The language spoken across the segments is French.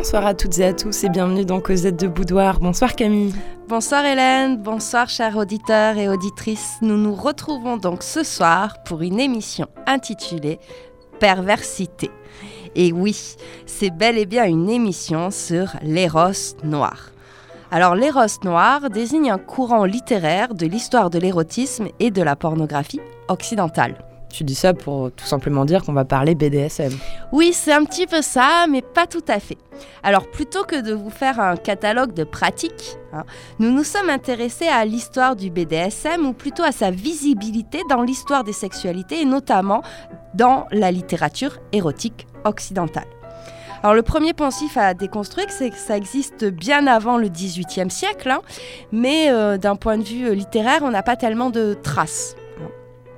Bonsoir à toutes et à tous et bienvenue dans Cosette de Boudoir. Bonsoir Camille. Bonsoir Hélène, bonsoir chers auditeurs et auditrices. Nous nous retrouvons donc ce soir pour une émission intitulée Perversité. Et oui, c'est bel et bien une émission sur l'éros noir. Alors l'éros noir désigne un courant littéraire de l'histoire de l'érotisme et de la pornographie occidentale. Tu dis ça pour tout simplement dire qu'on va parler BDSM. Oui, c'est un petit peu ça, mais pas tout à fait. Alors plutôt que de vous faire un catalogue de pratiques, hein, nous nous sommes intéressés à l'histoire du BDSM ou plutôt à sa visibilité dans l'histoire des sexualités et notamment dans la littérature érotique occidentale. Alors le premier pensif à déconstruire, c'est que ça existe bien avant le XVIIIe siècle, hein, mais euh, d'un point de vue littéraire, on n'a pas tellement de traces.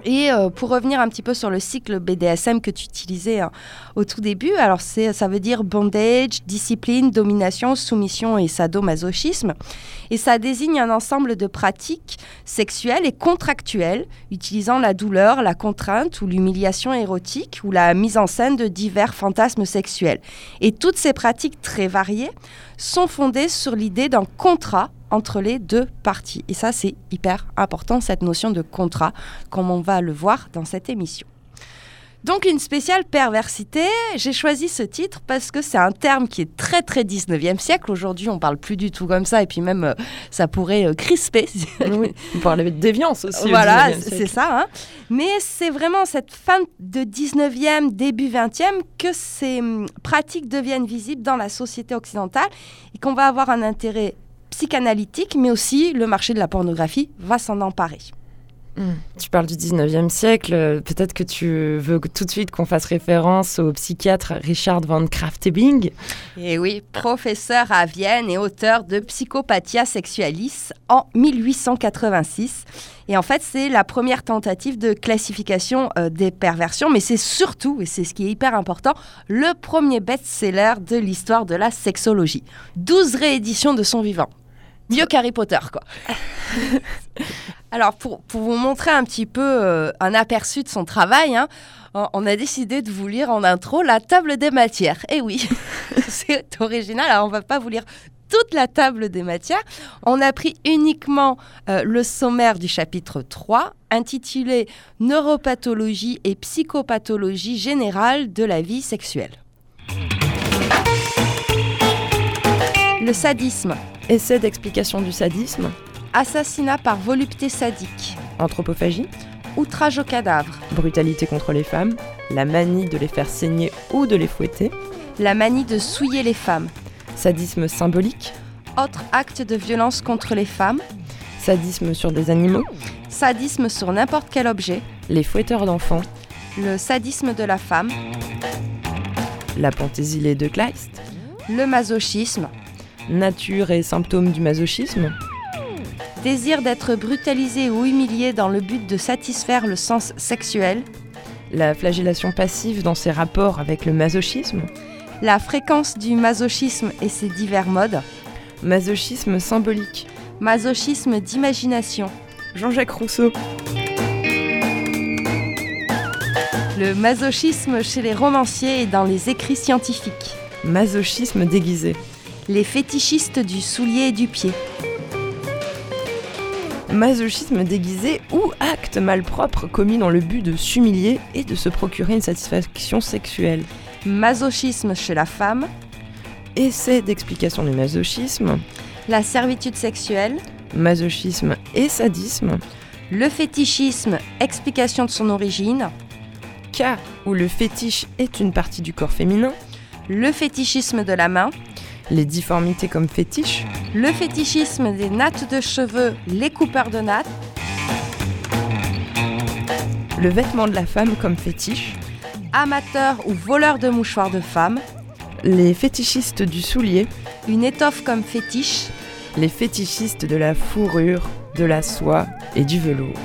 Et euh, pour revenir un petit peu sur le cycle BDSM que tu utilisais hein, au tout début, alors ça veut dire bondage, discipline, domination, soumission et sadomasochisme. Et ça désigne un ensemble de pratiques sexuelles et contractuelles utilisant la douleur, la contrainte ou l'humiliation érotique ou la mise en scène de divers fantasmes sexuels. Et toutes ces pratiques très variées sont fondées sur l'idée d'un contrat entre les deux parties. Et ça, c'est hyper important, cette notion de contrat, comme on va le voir dans cette émission. Donc une spéciale perversité, j'ai choisi ce titre parce que c'est un terme qui est très très 19e siècle. Aujourd'hui, on parle plus du tout comme ça et puis même euh, ça pourrait euh, crisper. oui, on parler de déviance aussi. Voilà, c'est ça. Hein. Mais c'est vraiment cette fin de 19e, début 20e que ces hum, pratiques deviennent visibles dans la société occidentale et qu'on va avoir un intérêt psychanalytique, mais aussi le marché de la pornographie va s'en emparer. Hmm. Tu parles du 19e siècle, peut-être que tu veux tout de suite qu'on fasse référence au psychiatre Richard van Kraftebing. Et eh oui, professeur à Vienne et auteur de Psychopathia Sexualis en 1886. Et en fait, c'est la première tentative de classification euh, des perversions, mais c'est surtout, et c'est ce qui est hyper important, le premier best-seller de l'histoire de la sexologie. 12 rééditions de son vivant. Mieux qu'Harry Potter, quoi. Alors, pour, vous montrer un petit peu euh, un aperçu de son travail, hein, on a décidé de vous lire en intro la table des matières. Eh oui, c'est original. Alors, on va pas vous lire toute la table des matières. On a pris uniquement euh, le sommaire du chapitre 3, intitulé Neuropathologie et psychopathologie générale de la vie sexuelle. Le sadisme. Essai d'explication du sadisme. Assassinat par volupté sadique. Anthropophagie. Outrage au cadavre. Brutalité contre les femmes. La manie de les faire saigner ou de les fouetter. La manie de souiller les femmes. Sadisme symbolique. Autre acte de violence contre les femmes. Sadisme sur des animaux. Sadisme sur n'importe quel objet. Les fouetteurs d'enfants. Le sadisme de la femme. La panthésie de Kleist. Le masochisme nature et symptômes du masochisme. Désir d'être brutalisé ou humilié dans le but de satisfaire le sens sexuel. La flagellation passive dans ses rapports avec le masochisme. La fréquence du masochisme et ses divers modes. Masochisme symbolique. Masochisme d'imagination. Jean-Jacques Rousseau. Le masochisme chez les romanciers et dans les écrits scientifiques. Masochisme déguisé les fétichistes du soulier et du pied. Masochisme déguisé ou acte malpropre commis dans le but de s'humilier et de se procurer une satisfaction sexuelle. Masochisme chez la femme. Essai d'explication du masochisme. La servitude sexuelle. Masochisme et sadisme. Le fétichisme, explication de son origine. Cas où le fétiche est une partie du corps féminin. Le fétichisme de la main les difformités comme fétiche, le fétichisme des nattes de cheveux, les coupeurs de nattes, le vêtement de la femme comme fétiche, amateur ou voleur de mouchoirs de femme, les fétichistes du soulier, une étoffe comme fétiche, les fétichistes de la fourrure, de la soie et du velours.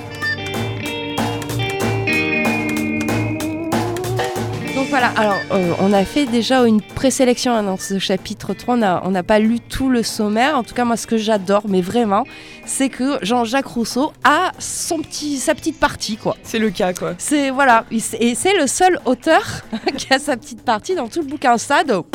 Voilà, alors euh, on a fait déjà une présélection hein, dans ce chapitre 3, on n'a pas lu tout le sommaire, en tout cas moi ce que j'adore, mais vraiment, c'est que Jean-Jacques Rousseau a son petit, sa petite partie quoi. C'est le cas quoi. C'est voilà, et c'est le seul auteur qui a sa petite partie dans tout le bouquin ça, donc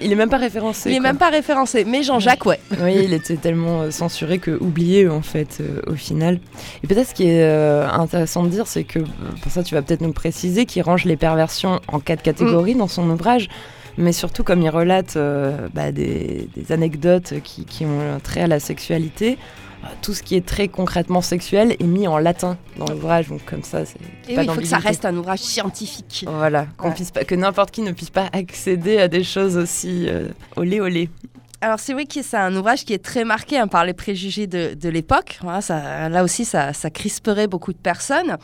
Il est même pas référencé. Il est quoi. même pas référencé, mais Jean-Jacques, ouais. Oui, il était tellement euh, censuré que oublié en fait euh, au final. Et peut-être ce qui est euh, intéressant de dire, c'est que pour ça tu vas peut-être nous préciser qu'il range les perversions en quatre catégories dans son ouvrage. Mais surtout, comme il relate euh, bah, des, des anecdotes qui, qui ont trait à la sexualité, euh, tout ce qui est très concrètement sexuel est mis en latin dans l'ouvrage. Donc comme ça, c'est oui, il faut que ça reste un ouvrage scientifique. Voilà, qu'on Ouais. puisse pas, que n'importe qui ne puisse pas accéder à des choses aussi euh, olé olé. Alors c'est vrai que c'est un ouvrage qui est très marqué hein, par les préjugés de, de l'époque. Voilà, ça- là aussi, ça, ça crisperait beaucoup de personnes.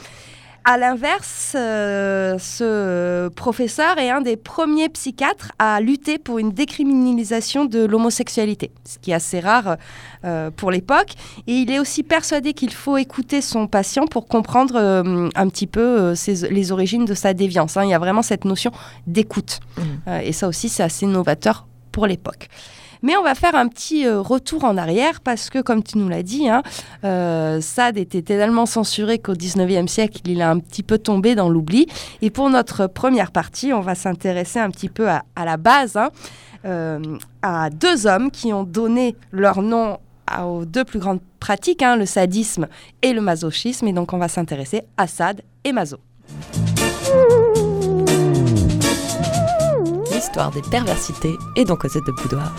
À l'inverse, euh, ce professeur est un des premiers psychiatres à lutter pour une décriminalisation de l'homosexualité, ce qui est assez rare euh, pour l'époque. Et il est aussi persuadé qu'il faut écouter son patient pour comprendre euh, un petit peu ses- les origines de sa déviance. hein. Il y a vraiment cette notion d'écoute. Euh, et ça aussi, c'est assez novateur pour l'époque. Mais on va faire un petit euh, retour en arrière parce que, comme tu nous l'as dit, hein, euh, Sade était tellement censuré qu'au 19e siècle, il a un petit peu tombé dans l'oubli. Et pour notre première partie, on va s'intéresser un petit peu à, la base, hein, euh, à deux hommes qui ont donné leur nom aux deux plus grandes pratiques, hein, le sadisme et le masochisme. Et donc, on va s'intéresser à Sade et Maso. L'histoire des perversités et dans Cosette de Boudoir.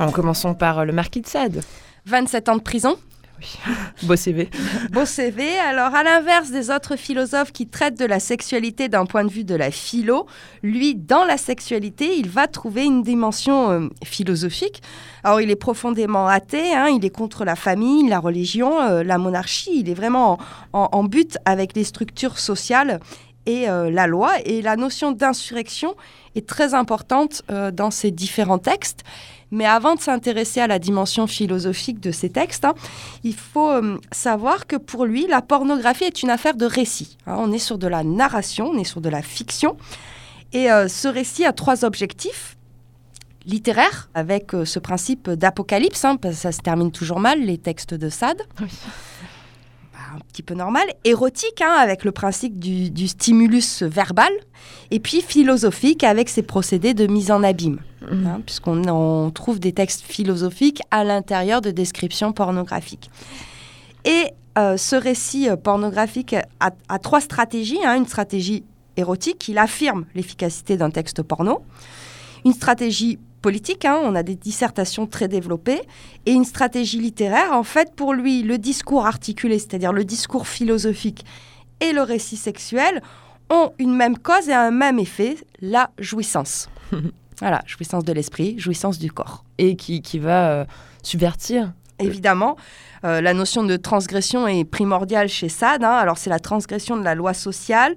Alors, commençons par euh, le marquis de Sade. 27 ans de prison. Beau CV. Beau CV. Alors, à l'inverse des autres philosophes qui traitent de la sexualité d'un point de vue de la philo, lui, dans la sexualité, il va trouver une dimension euh, philosophique. Alors, il est profondément athée, hein, il est contre la famille, la religion, euh, la monarchie. Il est vraiment en, en- en but avec les structures sociales et euh, la loi. Et la notion d'insurrection est très importante euh, dans ces différents textes. Mais avant de s'intéresser à la dimension philosophique de ces textes, hein, il faut euh, savoir que pour lui, la pornographie est une affaire de récit. hein. on est sur de la narration, on est sur de la fiction. Et ce récit a trois objectifs. Littéraire, avec ce principe d'apocalypse, hein, parce que ça se termine toujours mal, les textes de Sade. Oui. Un petit peu normal. Érotique, hein, avec le principe du, du stimulus verbal. Et puis philosophique, avec ses procédés de mise en abîme Mhm. hein, puisqu'on on trouve des textes philosophiques à l'intérieur de descriptions pornographiques. Et euh, ce récit euh, pornographique a, a trois stratégies. hein. une stratégie érotique, il affirme l'efficacité d'un texte porno. Une stratégie politique, hein, on a des dissertations très développées. Et une stratégie littéraire, en fait, pour lui, le discours articulé, c'est-à-dire le discours philosophique et le récit sexuel, ont une même cause et un même effet, la jouissance. Voilà, jouissance de l'esprit, jouissance du corps. Et qui, qui va euh, subvertir. Évidemment, euh, la notion de transgression est primordiale chez Sade. hein. Alors, c'est la transgression de la loi sociale,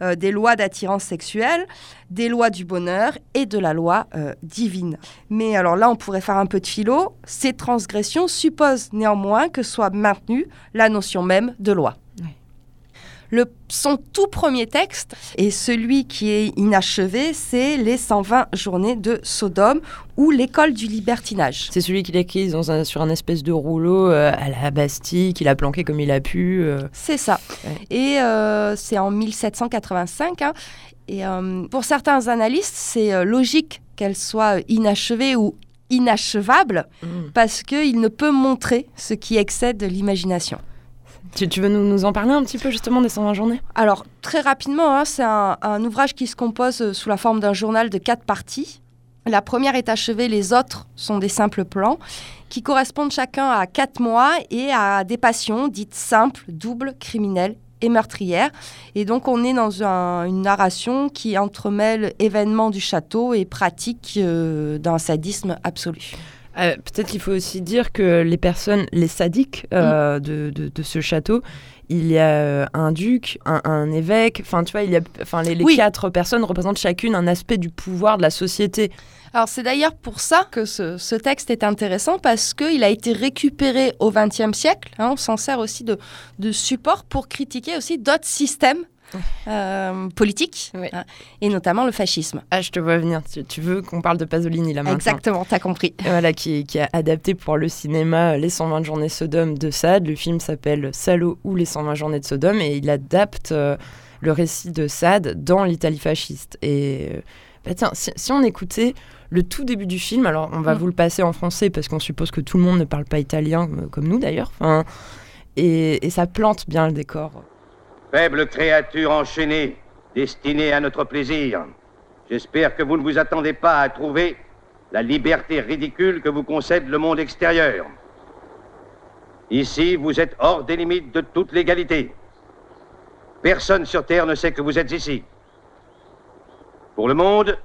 euh, des lois d'attirance sexuelle, des lois du bonheur et de la loi euh, divine. Mais alors là, on pourrait faire un peu de philo. Ces transgressions supposent néanmoins que soit maintenue la notion même de loi. Le, son tout premier texte, et celui qui est inachevé, c'est les 120 journées de Sodome ou l'école du libertinage. C'est celui qu'il a écrit dans un- sur un espèce de rouleau euh, à la Bastille, qu'il a planqué comme il a pu. euh. C'est ça. Ouais. Et euh, c'est en 1785. hein. Et pour certains analystes, c'est logique qu'elle soit inachevée ou inachevable Mhm. parce qu'il ne peut montrer ce qui excède l'imagination. Tu, tu veux nous, nous en parler un petit peu justement des 120 journées? Alors, très rapidement, hein, c'est un, ouvrage qui se compose euh, sous la forme d'un journal de quatre parties. La première est achevée, les autres sont des simples plans qui correspondent chacun à quatre mois et à des passions dites simples, doubles, criminelles et meurtrières. Et donc, on est dans un- une narration qui entremêle événements du château et pratiques euh, d'un sadisme absolu. Euh, Peut-être qu'il faut aussi dire que les personnes, les sadiques euh, de, de- de ce château, il y a euh, un duc, un, un évêque, enfin tu vois, il y a, enfin les, les Oui. quatre personnes représentent chacune un aspect du pouvoir de la société. Alors c'est d'ailleurs pour ça que ce, ce texte est intéressant parce qu'il a été récupéré au XXe siècle. hein, on s'en sert aussi de, de support pour critiquer aussi d'autres systèmes euh, politiques Oui. hein, et notamment le fascisme. Ah, je te vois venir. Tu, tu veux qu'on parle de Pasolini là maintenant Exactement, t'as compris. Voilà, qui, qui a adapté pour le cinéma Les 120 journées de Sodome de Sade. Le film s'appelle Salaud ou Les 120 journées de Sodome et il adapte euh, le récit de Sade dans l'Italie fasciste. Et bah tiens, si, on écoutait le tout début du film, alors on va mm. vous le passer en français parce qu'on suppose que tout le monde ne parle pas italien, comme nous d'ailleurs, enfin, et, et ça plante bien le décor. Faible créature enchaînée, destinée à notre plaisir, j'espère que vous ne vous attendez pas à trouver la liberté ridicule que vous concède le monde extérieur. Ici, vous êtes hors des limites de toute légalité. Personne sur Terre ne sait que vous êtes ici. Pour le monde,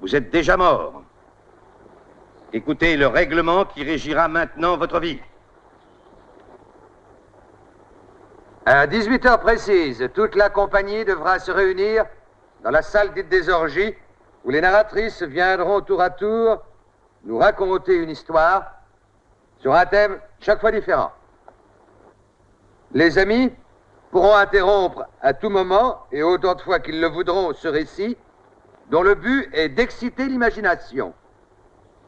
vous êtes déjà mort. Écoutez le règlement qui régira maintenant votre vie. À 18 heures précises, toute la compagnie devra se réunir dans la salle dite des orgies, où les narratrices viendront tour à tour nous raconter une histoire sur un thème chaque fois différent. Les amis pourront interrompre à tout moment et autant de fois qu'ils le voudront ce récit, dont le but est d'exciter l'imagination.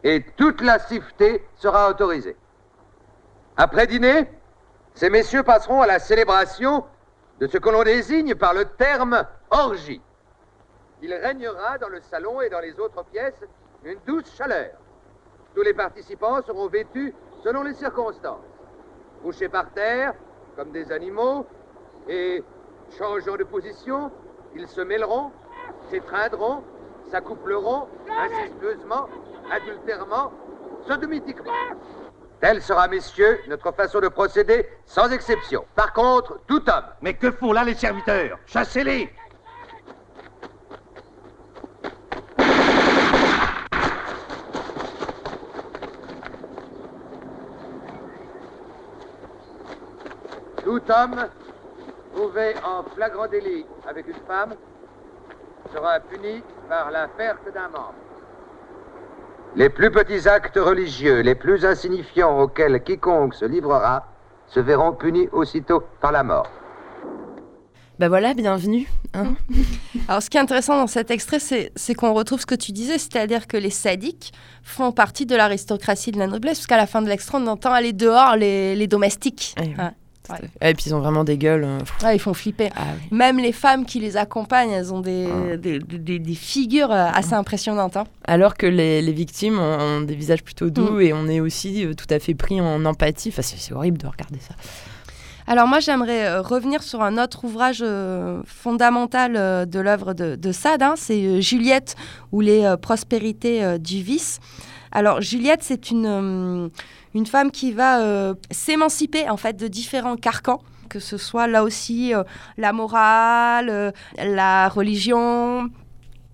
Et toute la siffeté sera autorisée. Après dîner, ces messieurs passeront à la célébration de ce que l'on désigne par le terme orgie. Il régnera dans le salon et dans les autres pièces une douce chaleur. Tous les participants seront vêtus selon les circonstances. Couchés par terre, comme des animaux, et changeant de position, ils se mêleront, s'étreindront, s'accoupleront incestueusement, adultèrement, sodomitiquement. Telle sera, messieurs, notre façon de procéder, sans exception. Par contre, tout homme. Mais que font là les serviteurs? Chassez-les Tout homme trouvé en flagrant délit avec une femme sera puni par la perte d'un membre. Les plus petits actes religieux, les plus insignifiants auxquels quiconque se livrera, se verront punis aussitôt par la mort. Ben voilà, bienvenue. Hein. Alors, ce qui est intéressant dans cet extrait, c'est qu'on retrouve ce que tu disais, c'est-à-dire que les sadiques font partie de l'aristocratie de la noblesse, parce qu'à la fin de l'extrait, on entend aller dehors les, domestiques. Hein. Et puis ils ont vraiment des gueules. Euh, ils font flipper. Ah Même les femmes qui les accompagnent, elles ont des, ah. des, figures euh, assez impressionnantes. Hein. Alors que les, victimes ont, des visages plutôt doux mm. et on est aussi euh, tout à fait pris en empathie. Enfin, c'est horrible de regarder ça. Alors moi j'aimerais revenir sur un autre ouvrage fondamental de l'œuvre de, de, Sade, hein. c'est Juliette ou les prospérités du vice. Alors Juliette c'est une une femme qui va euh, s'émanciper en fait de différents carcans que ce soit là aussi euh, la morale, euh, la religion.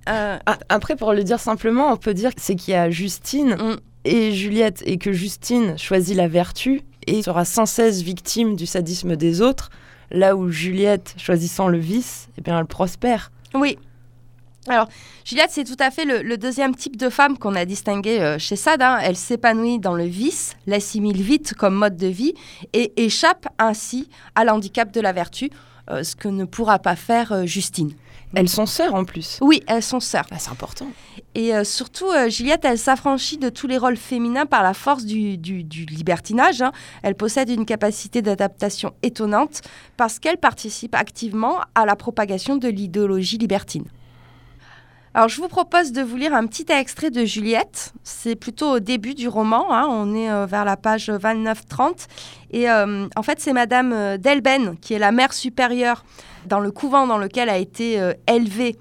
Ah, après, pour le dire simplement, on peut dire c'est qu'il y a Justine mm. et Juliette, et que Justine choisit la vertu et sera sans cesse victime du sadisme des autres, là où Juliette, choisissant le vice, eh bien, elle prospère. Oui, alors, Juliette, c'est tout à fait le, deuxième type de femme qu'on a distingué euh, chez Sade. Hein. Elle s'épanouit dans le vice, l'assimile vite comme mode de vie et échappe ainsi à l'handicap de la vertu, euh, ce que ne pourra pas faire euh, Justine. Elles sont sœurs en plus. Oui, elles sont sœurs. Ah, c'est important. Et surtout, Juliette, elle s'affranchit de tous les rôles féminins par la force du, libertinage. Hein. Elle possède une capacité d'adaptation étonnante parce qu'elle participe activement à la propagation de l'idéologie libertine. Alors, je vous propose de vous lire un petit extrait de Juliette. C'est plutôt au début du roman. Hein. On est euh, vers la page 29-30. Et euh, en fait, c'est Madame euh, Delben, qui est la mère supérieure dans le couvent dans lequel a été élevée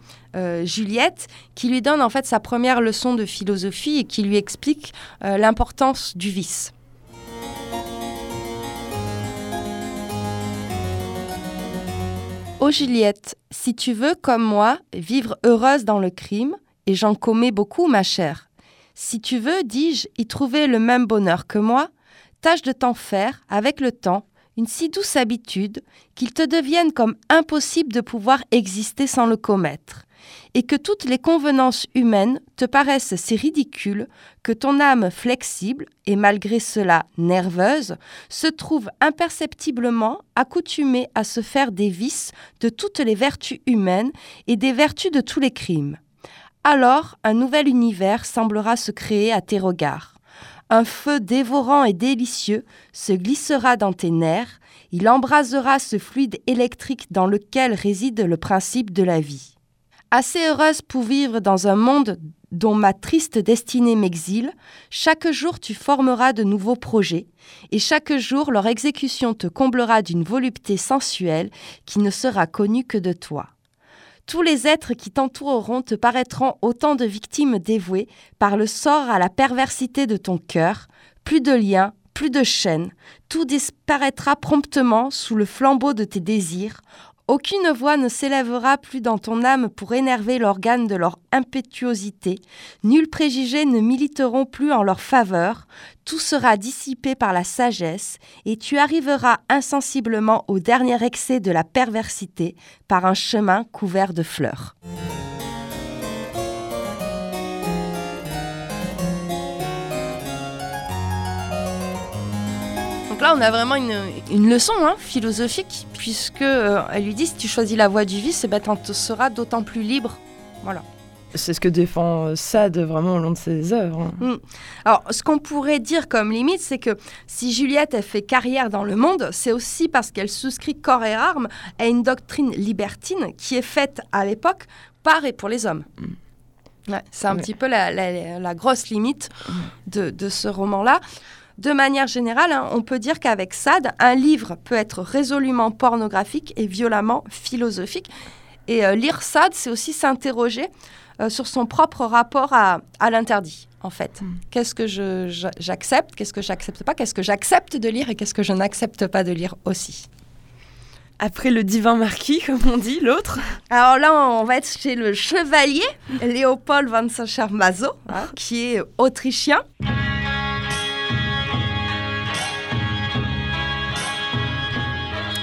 Juliette, qui lui donne en fait sa première leçon de philosophie et qui lui explique l'importance du vice. Ô Juliette, si tu veux, comme moi, vivre heureuse dans le crime, et j'en commets beaucoup, ma chère, si tu veux, dis-je, y trouver le même bonheur que moi, tâche de t'en faire, avec le temps, une si douce habitude qu'il te devienne comme impossible de pouvoir exister sans le commettre et que toutes les convenances humaines te paraissent si ridicules que ton âme flexible, et malgré cela nerveuse, se trouve imperceptiblement accoutumée à se faire des vices de toutes les vertus humaines et des vertus de tous les crimes. Alors un nouvel univers semblera se créer à tes regards Un feu dévorant et délicieux se glissera dans tes nerfs, il embrasera ce fluide électrique dans lequel réside le principe de la vie. Assez heureuse pour vivre dans un monde dont ma triste destinée m'exile, chaque jour tu formeras de nouveaux projets, et chaque jour leur exécution te comblera d'une volupté sensuelle qui ne sera connue que de toi. Tous les êtres qui t'entoureront te paraîtront autant de victimes dévouées par le sort à la perversité de ton cœur, plus de liens, plus de chaînes, tout disparaîtra promptement sous le flambeau de tes désirs, aucune voix ne s'élèvera plus dans ton âme pour énerver l'organe de leur impétuosité, nuls préjugés ne militeront plus en leur faveur, tout sera dissipé par la sagesse, et tu arriveras insensiblement au dernier excès de la perversité par un chemin couvert de fleurs. Donc là, on a vraiment une, leçon hein, philosophique, puisque euh, elle lui dit si tu choisis la voie du vice, eh ben, tu seras d'autant plus libre. Voilà. C'est ce que défend Sade vraiment au long de ses œuvres. Hein. Mm. Alors, ce qu'on pourrait dire comme limite, c'est que si Juliette a fait carrière dans le monde, c'est aussi parce qu'elle souscrit corps et armes à une doctrine libertine qui est faite à l'époque par et pour les hommes. Mm. c'est un petit peu la, grosse limite mm. de, de ce roman-là de manière générale, hein, on peut dire qu'avec Sade, un livre peut être résolument pornographique et violemment philosophique. Et euh, lire Sade, c'est aussi s'interroger euh, sur son propre rapport à, l'interdit, en fait. Hmm. Qu'est-ce que j'accepte, qu'est-ce que j'accepte pas, qu'est-ce que j'accepte de lire et qu'est-ce que je n'accepte pas de lire aussi. Après le divin marquis, comme on dit, l'autre Alors là, on va être chez le chevalier Léopold von Sacher-Maso, hein, qui est autrichien.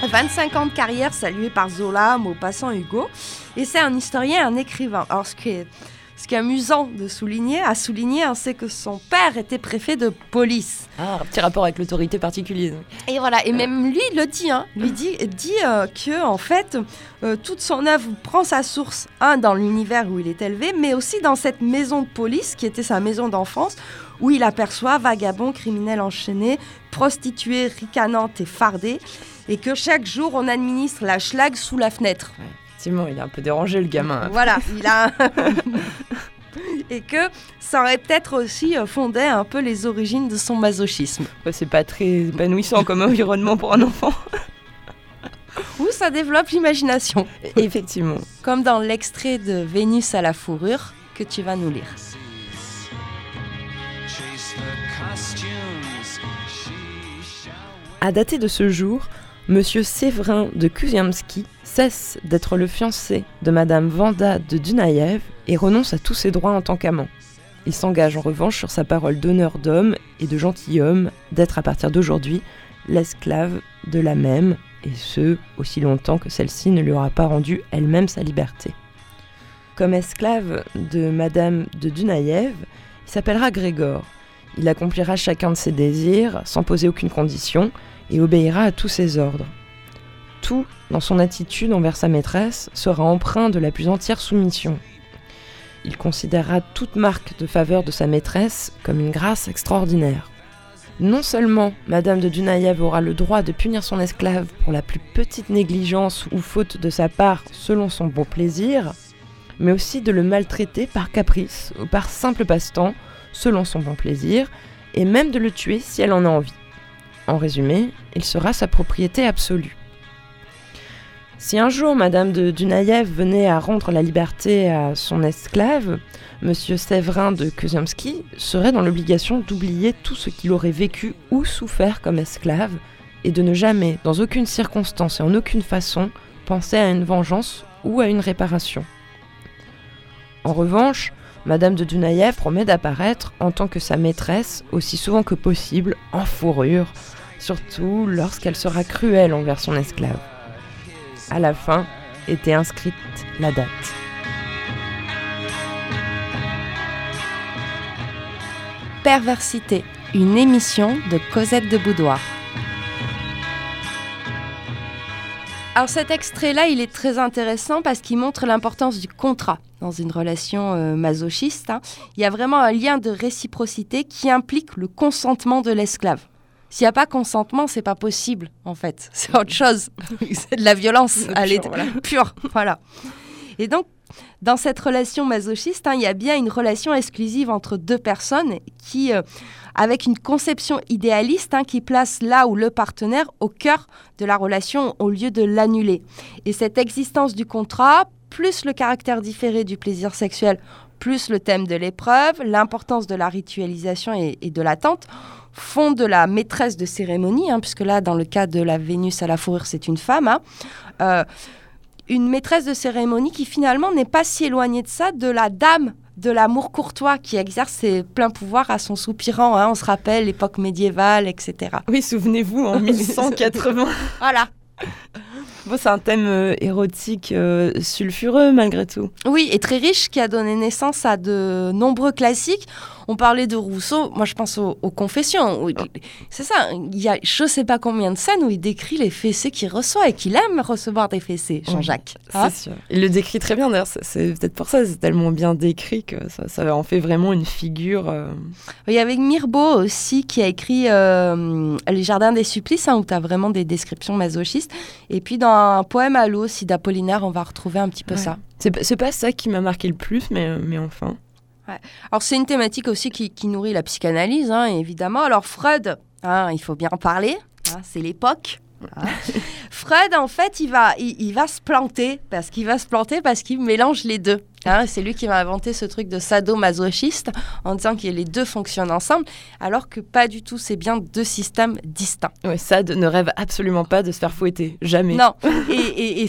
25 ans de carrière salué par Zola, Maupassant, Hugo. Et c'est un historien, un écrivain. Alors, ce qui est, ce qui est amusant de souligner, à souligner, hein, c'est que son père était préfet de police. Ah, un petit rapport avec l'autorité particulière. Et voilà, et même lui le dit, hein, lui dit, dit euh, que en fait, euh, toute son œuvre prend sa source, un, dans l'univers où il est élevé, mais aussi dans cette maison de police qui était sa maison d'enfance, où il aperçoit vagabonds, criminels enchaînés, prostituées ricanantes et fardées et que chaque jour on administre la schlag sous la fenêtre. effectivement, il est un peu dérangé le gamin. Voilà, il a. et que ça aurait peut-être aussi euh, fondé un peu les origines de son masochisme. c'est pas très épanouissant comme environnement pour un enfant. Ou ça développe l'imagination. Effectivement. Comme dans l'extrait de Vénus à la fourrure que tu vas nous lire. À dater de ce jour, Monsieur Séverin de Kuziamski cesse d'être le fiancé de Madame Vanda de Dunaïev et renonce à tous ses droits en tant qu'amant. Il s'engage en revanche sur sa parole d'honneur d'homme et de gentilhomme d'être à partir d'aujourd'hui l'esclave de la même, et ce, aussi longtemps que celle-ci ne lui aura pas rendu elle-même sa liberté. Comme esclave de Madame de Dunaïev, il s'appellera Grégor. Il accomplira chacun de ses désirs sans poser aucune condition, et obéira à tous ses ordres. Tout, dans son attitude envers sa maîtresse, sera empreint de la plus entière soumission. Il considérera toute marque de faveur de sa maîtresse comme une grâce extraordinaire. Non seulement Madame de Dunaïev aura le droit de punir son esclave pour la plus petite négligence ou faute de sa part selon son bon plaisir, mais aussi de le maltraiter par caprice ou par simple passe-temps selon son bon plaisir, et même de le tuer si elle en a envie. En résumé, il sera sa propriété absolue. Si un jour Madame de Dunaïev venait à rendre la liberté à son esclave, Monsieur Séverin de Kuzumski serait dans l'obligation d'oublier tout ce qu'il aurait vécu ou souffert comme esclave et de ne jamais, dans aucune circonstance et en aucune façon, penser à une vengeance ou à une réparation. En revanche, Madame de Dunaïev promet d'apparaître en tant que sa maîtresse aussi souvent que possible en fourrure, surtout lorsqu'elle sera cruelle envers son esclave. À la fin était inscrite la date. Perversité, une émission de Cosette de Boudoir. Alors cet extrait-là, il est très intéressant parce qu'il montre l'importance du contrat dans une relation euh, masochiste. hein. Il y a vraiment un lien de réciprocité qui implique le consentement de l'esclave. S'il n'y a pas consentement, c'est pas possible, en fait. C'est autre chose. c'est de la violence. Elle est Pure, voilà. pure. Voilà. Et donc, dans cette relation masochiste, hein, il y a bien une relation exclusive entre deux personnes qui, euh, avec une conception idéaliste hein, qui place là où le partenaire au cœur de la relation au lieu de l'annuler. Et cette existence du contrat, plus le caractère différé du plaisir sexuel, plus le thème de l'épreuve, l'importance de la ritualisation et, de l'attente, font de la maîtresse de cérémonie, hein, puisque là, dans le cas de la Vénus à la fourrure, c'est une femme, euh, une maîtresse de cérémonie qui finalement n'est pas si éloignée de ça, de la dame de l'amour courtois qui exerce ses pleins pouvoirs à son soupirant. hein. on se rappelle l'époque médiévale, etc. Oui, souvenez-vous, en 1180. Voilà. Bon, c'est un thème euh, érotique euh, sulfureux malgré tout. Oui, et très riche, qui a donné naissance à de nombreux classiques. On parlait de Rousseau, moi je pense aux, aux Confessions. C'est ça, il y a je sais pas combien de scènes où il décrit les fessées qu'il reçoit et qu'il aime recevoir des fessées, Jean-Jacques. Hein C'est sûr. Il le décrit très bien d'ailleurs. c'est- peut-être pour ça, c'est tellement bien décrit que ça, ça en fait vraiment une figure. euh, Il y avait Mirbeau aussi qui a écrit Les Jardins des Supplices, hein, où tu as vraiment des descriptions masochistes. Et puis dans un poème à l'eau aussi d'Apollinaire, on va retrouver un petit peu Ouais. ça. C'est pas- ça qui m'a marqué le plus, mais, euh, mais enfin. Alors c'est une thématique aussi qui, qui nourrit la psychanalyse, hein, évidemment. Alors Freud, hein, il faut bien en parler, hein, c'est l'époque. Hein. Freud, en fait, il va, il, il va se planter parce qu'il va se planter parce qu'il mélange les deux. hein. c'est lui qui va inventer ce truc de sadomasochiste en disant que les deux fonctionnent ensemble, alors que pas du tout. C'est bien deux systèmes distincts. Ouais, Sade ne rêve absolument pas de se faire fouetter. Jamais. Non. Et, et, et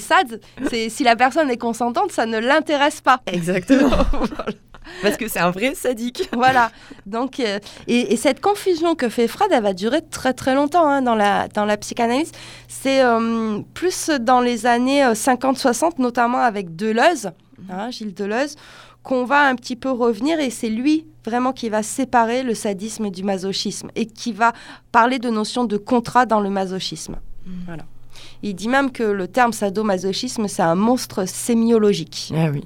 c'est si la personne est consentante, ça ne l'intéresse pas. Exactement. Parce que c'est un vrai sadique. Voilà. Donc, euh, et, et cette confusion que fait Freud, elle va durer très très longtemps hein, dans, la, dans la psychanalyse. C'est euh, plus dans les années euh, 50-60, notamment avec Deleuze, hein, Gilles Deleuze, qu'on va un petit peu revenir et c'est lui vraiment qui va séparer le sadisme du masochisme et qui va parler de notion de contrat dans le masochisme. Voilà. Il dit même que le terme sadomasochisme, c'est un monstre sémiologique. Ah oui.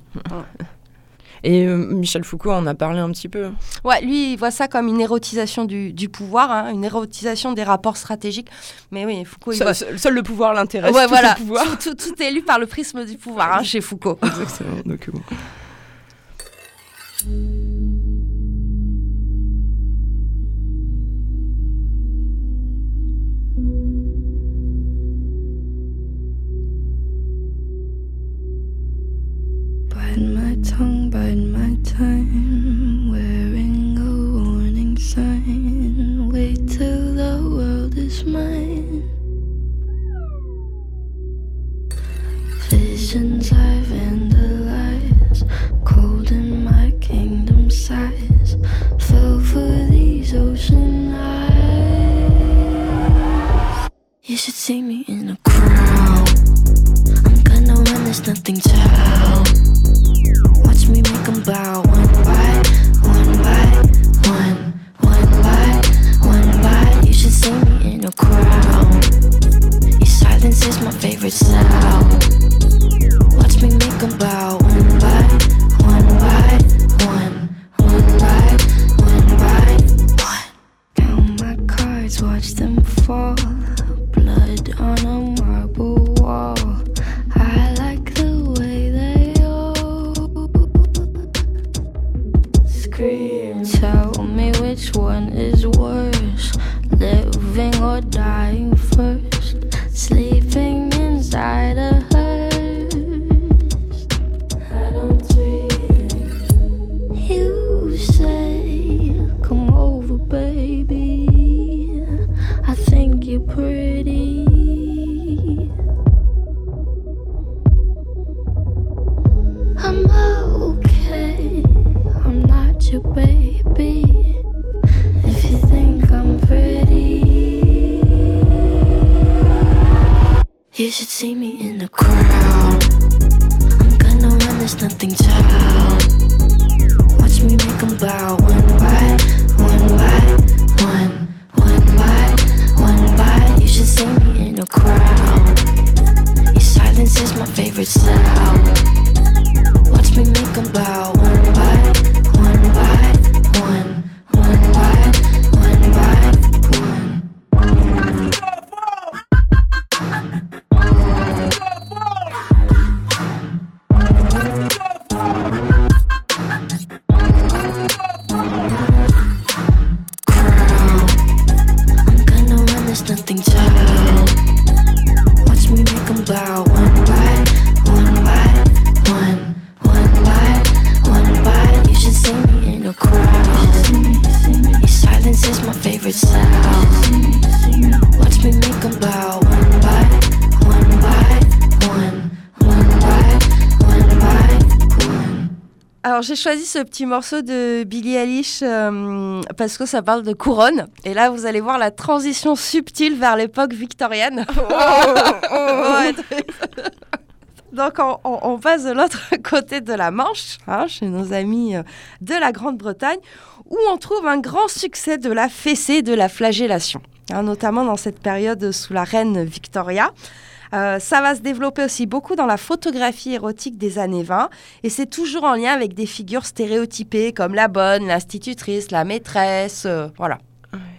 Et euh, Michel Foucault en a parlé un petit peu. Ouais, lui, il voit ça comme une érotisation du, du pouvoir, hein, une érotisation des rapports stratégiques. Mais oui, Foucault, Seul, voit... seul- seul le pouvoir l'intéresse. Ouais, tout voilà. pouvoir. Tout, tout- tout est lu par le prisme du pouvoir hein, chez Foucault. Exactement. Donc, bon. Bite my tongue, bite my time. Wearing a warning sign. Wait till the world is mine. Visions I vandalize. Cold in my kingdom size. Fell for these ocean eyes. You should see me in a crowd. I'm gonna run, there's nothing to. Me make 'em bow one by one by one, one by one by. You should see me in a crowd. Your silence is my favorite sound. Watch me make 'em bow one by one by one, one by one by one. Count my cards, watch them fall. You should see me in the crowd. I'm gonna run, there's nothing to. Watch me make 'em bow one by one by one, one by one by. You should see me in a crowd. Your silence is my favorite sound. Watch me make 'em bow one by Alors j'ai choisi ce petit morceau de Billie Eilish euh, parce que ça parle de couronne. Et là, vous allez voir la transition subtile vers l'époque victorienne. Donc on, on- on passe de l'autre côté de la Manche, hein, chez nos amis euh, de la Grande-Bretagne, où on trouve un grand succès de la fessée et de la flagellation, hein, notamment dans cette période sous la reine Victoria. Euh, ça va se développer aussi beaucoup dans la photographie érotique des années 20 et c'est toujours en lien avec des figures stéréotypées comme la bonne, l'institutrice, la maîtresse, euh, voilà.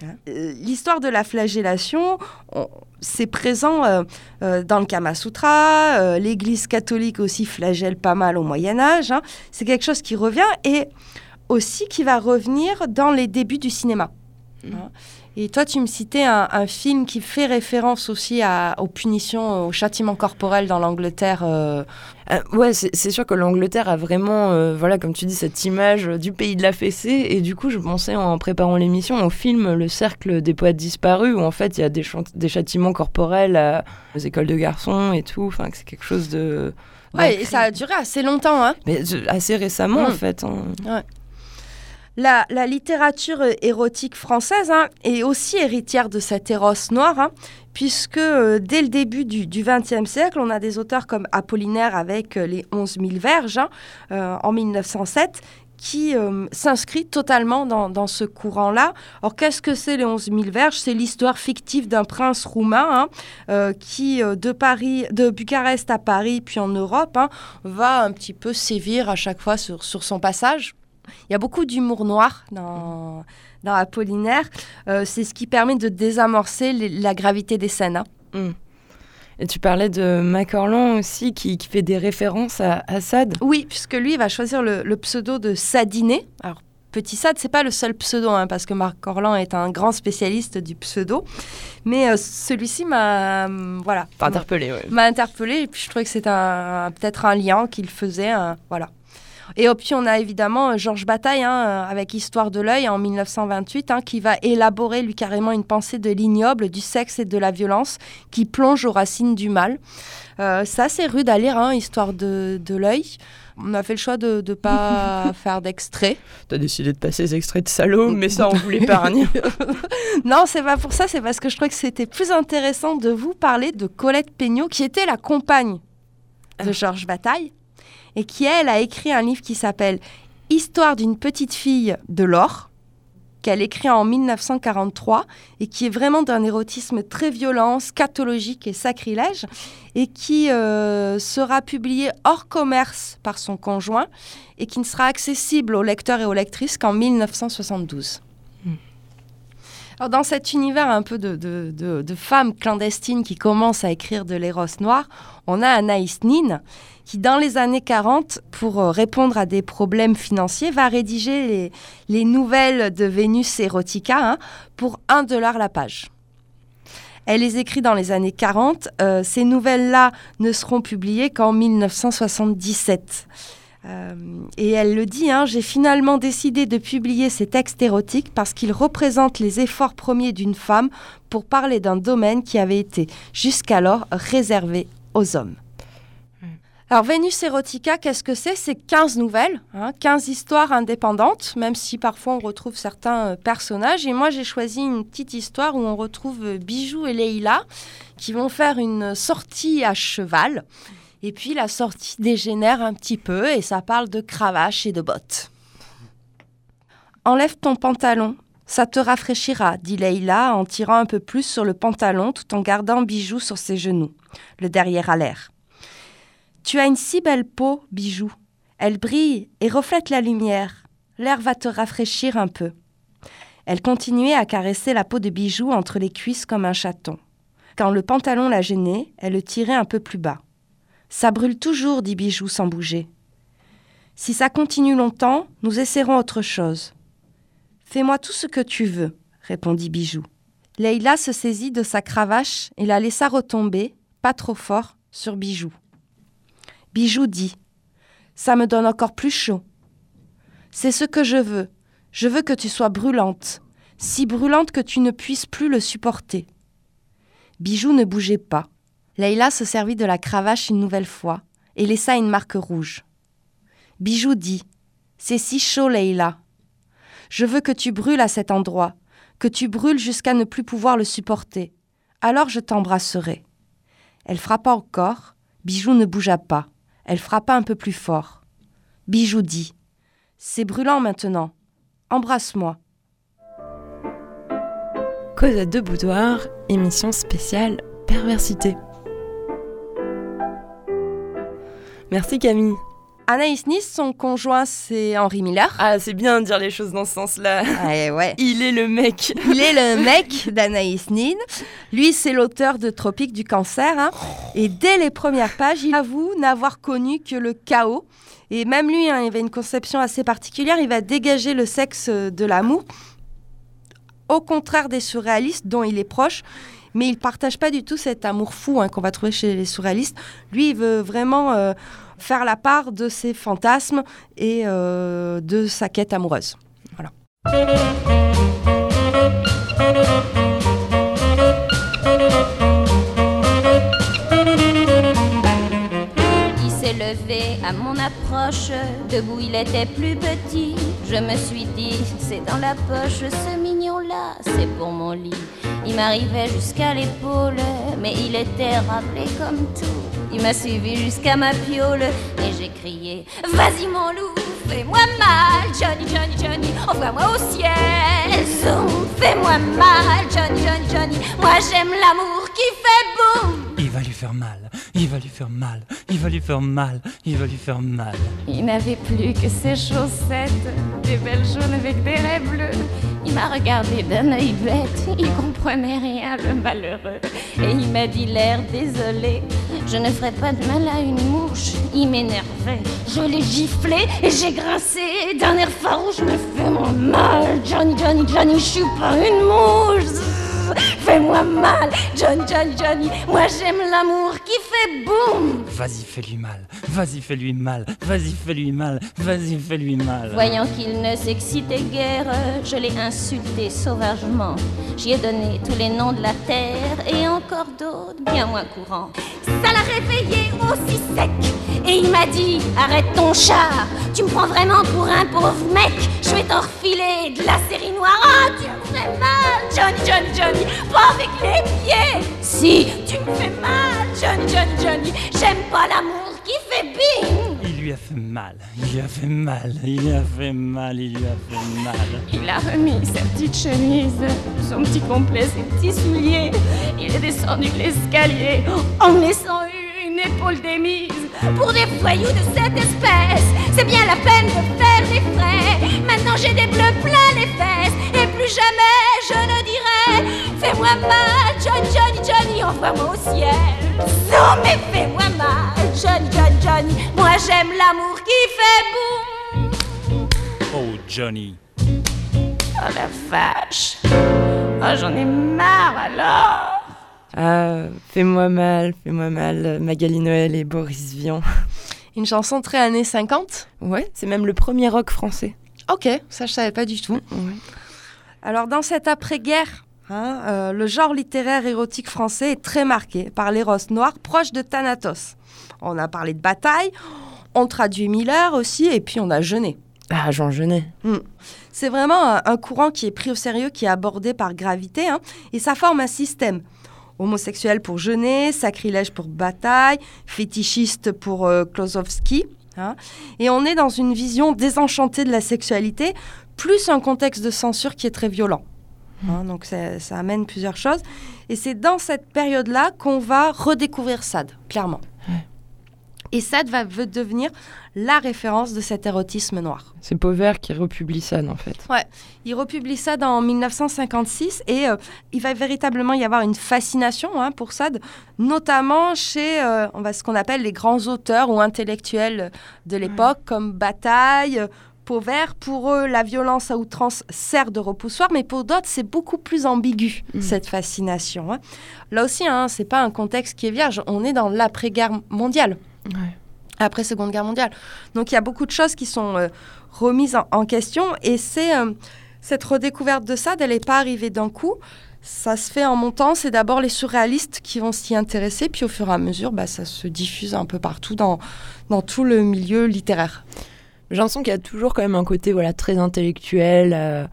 Euh, L'histoire de la flagellation, on- c'est présent euh, euh, dans le Kama Sutra, euh, l'Église catholique aussi flagelle pas mal au Moyen Âge. hein. C'est quelque chose qui revient et aussi qui va revenir dans les débuts du cinéma. hein. Et toi, tu me citais un, un film qui fait référence aussi à- aux punitions, aux châtiments corporels dans l'Angleterre. euh, Euh, ouais, c'est sûr que l'Angleterre a vraiment, euh, voilà, comme tu dis, cette image du pays de la fessée. Et du coup, je pensais en préparant l'émission au film Le Cercle des poètes disparus, où en fait il y a des, châtiments corporels à- aux écoles de garçons et tout. Enfin, que c'est quelque chose de. Ouais, et ça a duré assez longtemps. Hein. Mais euh, assez récemment, en Mm. fait. hein. La, littérature érotique française hein, est aussi héritière de cet éros noir, hein, puisque euh, dès le début du XXe siècle, on a des auteurs comme Apollinaire avec euh, les 11 000 verges hein, euh, en 1907 qui s'inscrit totalement dans, ce courant-là. Alors, qu'est-ce que c'est les 11 000 verges? C'est l'histoire fictive d'un prince roumain hein, qui, de, Paris, de Bucarest à Paris, puis en Europe, va un petit peu sévir à chaque fois sur son passage. Il y a beaucoup d'humour noir dans, dans Apollinaire. Euh, c'est ce qui permet de désamorcer les- la gravité des scènes. hein. Et tu parlais de Macorlan aussi, qui, qui fait des références à Assad. Oui, puisque lui, il va choisir le, le pseudo de Sadiné. Alors, Petit Sade, c'est pas le seul pseudo, hein, parce que Marc Orlan est un grand spécialiste du pseudo. Mais euh, celui-ci m'a, hum, voilà, interpellé, ouais. m'a interpellé et puis je trouvais que c'était peut-être un lien qu'il faisait, voilà. Et puis on a évidemment euh, Georges Bataille hein, euh, avec Histoire de l'œil en 1928 hein, qui va élaborer lui carrément une pensée de l'ignoble, du sexe et de la violence qui plonge aux racines du mal. Euh, ça c'est rude à lire, hein, Histoire de, de l'œil. On a fait le choix de ne pas faire d'extrait. T'as décidé de passer ces extraits de salaud, mais ça, on vous l'épargne. Non, c'est pas pour ça, c'est parce que je trouvais que c'était plus intéressant de vous parler de Colette Peignot, qui était la compagne de Ah. Georges Bataille, et qui, elle, a écrit un livre qui s'appelle Histoire d'une petite fille de l'or, qu'elle écrit en 1943, et qui est vraiment d'un érotisme très violent, scatologique et sacrilège, et qui euh, sera publié hors commerce par son conjoint, et qui ne sera accessible aux lecteurs et aux lectrices qu'en 1972. Dans cet univers un peu de, femmes clandestines qui commencent à écrire de l'éros noir, on a Anaïs Nin qui, dans les années 40, pour euh, répondre à des problèmes financiers, va rédiger les, les nouvelles de Vénus Erotica hein, pour 1 dollar la page. Elle les écrit dans les années 40. Euh, ces nouvelles-là ne seront publiées qu'en 1977. Euh, et elle le dit, hein, j'ai finalement décidé de publier ces textes érotiques parce qu'ils représentent les efforts premiers d'une femme pour parler d'un domaine qui avait été jusqu'alors réservé aux hommes. Alors Vénus Erotica, qu'est-ce que c'est? C'est 15 nouvelles, hein, 15 histoires indépendantes, même si parfois on retrouve certains euh, personnages. Et moi j'ai choisi une petite histoire où on retrouve euh, Bijou et Leïla qui vont faire une sortie à cheval. Et puis la sortie dégénère un petit peu et ça parle de cravache et de bottes. Enlève ton pantalon, ça te rafraîchira, dit Leïla en tirant un peu plus sur le pantalon tout en gardant Bijou sur ses genoux, le derrière à l'air. Tu as une si belle peau, bijou. Elle brille et reflète la lumière. L'air va te rafraîchir un peu. Elle continuait à caresser la peau de bijou entre les cuisses comme un chaton. Quand le pantalon la gênait, elle le tirait un peu plus bas. Ça brûle toujours, dit Bijou sans bouger. Si ça continue longtemps, nous essaierons autre chose. Fais-moi tout ce que tu veux, répondit Bijou. Leïla se saisit de sa cravache et la laissa retomber, pas trop fort, sur Bijou. Bijou dit Ça me donne encore plus chaud. C'est ce que je veux. Je veux que tu sois brûlante, si brûlante que tu ne puisses plus le supporter. Bijou ne bougeait pas. Leïla se servit de la cravache une nouvelle fois et laissa une marque rouge. Bijou dit C'est si chaud, Leïla. Je veux que tu brûles à cet endroit, que tu brûles jusqu'à ne plus pouvoir le supporter. Alors je t'embrasserai. Elle frappa encore. Bijou ne bougea pas. Elle frappa un peu plus fort. Bijou dit C'est brûlant maintenant. Embrasse-moi. Cause à deux émission spéciale perversité. Merci Camille. Anaïs Nis, son conjoint, c'est Henri Miller. Ah, c'est bien de dire les choses dans ce sens-là. Ouais, ouais. Il est le mec. Il est le mec d'Anaïs Nin. Lui, c'est l'auteur de Tropique du cancer. hein. Et dès les premières pages, il avoue n'avoir connu que le chaos. Et même lui, hein, il avait une conception assez particulière. Il va dégager le sexe de l'amour, au contraire des surréalistes dont il est proche. Mais il partage pas du tout cet amour fou hein, qu'on va trouver chez les surréalistes. Lui, il veut vraiment euh, faire la part de ses fantasmes et euh, de sa quête amoureuse. Voilà. Il s'est levé à mon approche, debout il était plus petit. Je me suis dit, c'est dans la poche, ce mignon-là, c'est pour mon lit. Il m'arrivait jusqu'à l'épaule, mais il était rappelé comme tout. Il m'a suivi jusqu'à ma piole et j'ai crié, vas-y mon loup, fais-moi mal, Johnny, Johnny, Johnny, envoie-moi au ciel. Zoom, fais-moi mal, Johnny, Johnny, Johnny, moi j'aime l'amour fait. Il va lui faire mal, il va lui faire mal, il va lui faire mal, il va lui faire mal. Il n'avait plus que ses chaussettes, des belles jaunes avec des raies bleues. Il m'a regardé d'un œil bête, il comprenait rien, le malheureux. Et il m'a dit l'air désolé, je ne ferai pas de mal à une mouche. Il m'énervait, je l'ai giflé et j'ai grincé d'un air farouche. Me fais-moi mal, Johnny, Johnny, Johnny, je suis pas une mouche. Fais-moi mal, Johnny, Johnny, Johnny. Moi j'aime l'amour qui fait boum. Vas-y, fais-lui mal, vas-y, fais-lui mal, vas-y, fais-lui mal, vas-y, fais-lui mal. Voyant qu'il ne s'excitait guère, je l'ai insulté sauvagement. J'y ai donné tous les noms de la terre et encore d'autres bien moins courants. Ça l'a réveillé aussi sec et il m'a dit Arrête ton char, tu me prends vraiment pour un pauvre mec. Je vais t'en refiler de la série noire. Ah, tu me fais mal, Johnny, Johnny, Johnny, pas avec les pieds. Si, tu me fais mal, Johnny, Johnny, Johnny. J'aime pas l'amour qui fait bing. Il lui a fait mal, il lui a fait mal, il lui a fait mal, il lui a fait mal. Il a remis sa petite chemise, son petit complet, ses petits souliers. Il est descendu l'escalier en laissant une épaule démise. Pour des voyous de cette espèce, c'est bien la peine de faire des frais. Maintenant j'ai des bleus plein les fesses et plus jamais je ne dirai Fais-moi mal, Johnny, Johnny, Johnny, envoie-moi au ciel. Non mais fais-moi mal, Johnny, Johnny, Johnny. Moi j'aime l'amour qui fait boum. Oh, Johnny. Oh la vache Oh j'en ai marre alors Ah, fais-moi mal, fais-moi mal, Magali Noël et Boris Vian. Une chanson très années 50 Ouais, c'est même le premier rock français. Ok, ça je savais pas du tout. Ouais. Alors dans cette après-guerre, hein, euh, le genre littéraire érotique français est très marqué par l'éros noir proche de Thanatos. On a parlé de bataille, on traduit Miller aussi, et puis on a Genet. Ah, Jean Genet. C'est vraiment un, un courant qui est pris au sérieux, qui est abordé par gravité, hein, et ça forme un système. Homosexuel pour Genet, sacrilège pour Bataille, fétichiste pour euh, Klosowski. hein. Et on est dans une vision désenchantée de la sexualité, plus un contexte de censure qui est très violent. Hein, donc ça, ça amène plusieurs choses. Et c'est dans cette période-là qu'on va redécouvrir Sade, clairement. Et ça va veut devenir la référence de cet érotisme noir. C'est Pauvert qui republie ça, en fait. Il republie ça dans 1956 et euh, il va véritablement y avoir une fascination hein, pour Sade, notamment chez euh, on va, ce qu'on appelle les grands auteurs ou intellectuels de l'époque, comme Bataille, Pauvert. Pour eux, la violence à outrance sert de repoussoir, mais pour d'autres, c'est beaucoup plus ambigu, Mhm. cette fascination. hein. Là aussi, hein, c'est pas un contexte qui est vierge, on est dans l'après-guerre mondiale Ouais. après Seconde Guerre mondiale. Donc il y a beaucoup de choses qui sont euh, remises en, question et c'est euh, cette redécouverte de ça, elle n'est pas arrivée d'un coup. Ça se fait en montant. C'est d'abord les surréalistes qui vont s'y intéresser, puis au fur et à mesure, bah, ça se diffuse un peu partout dans, dans tout le milieu littéraire. J'ai l'impression qu'il y a toujours quand même un côté voilà, très intellectuel euh,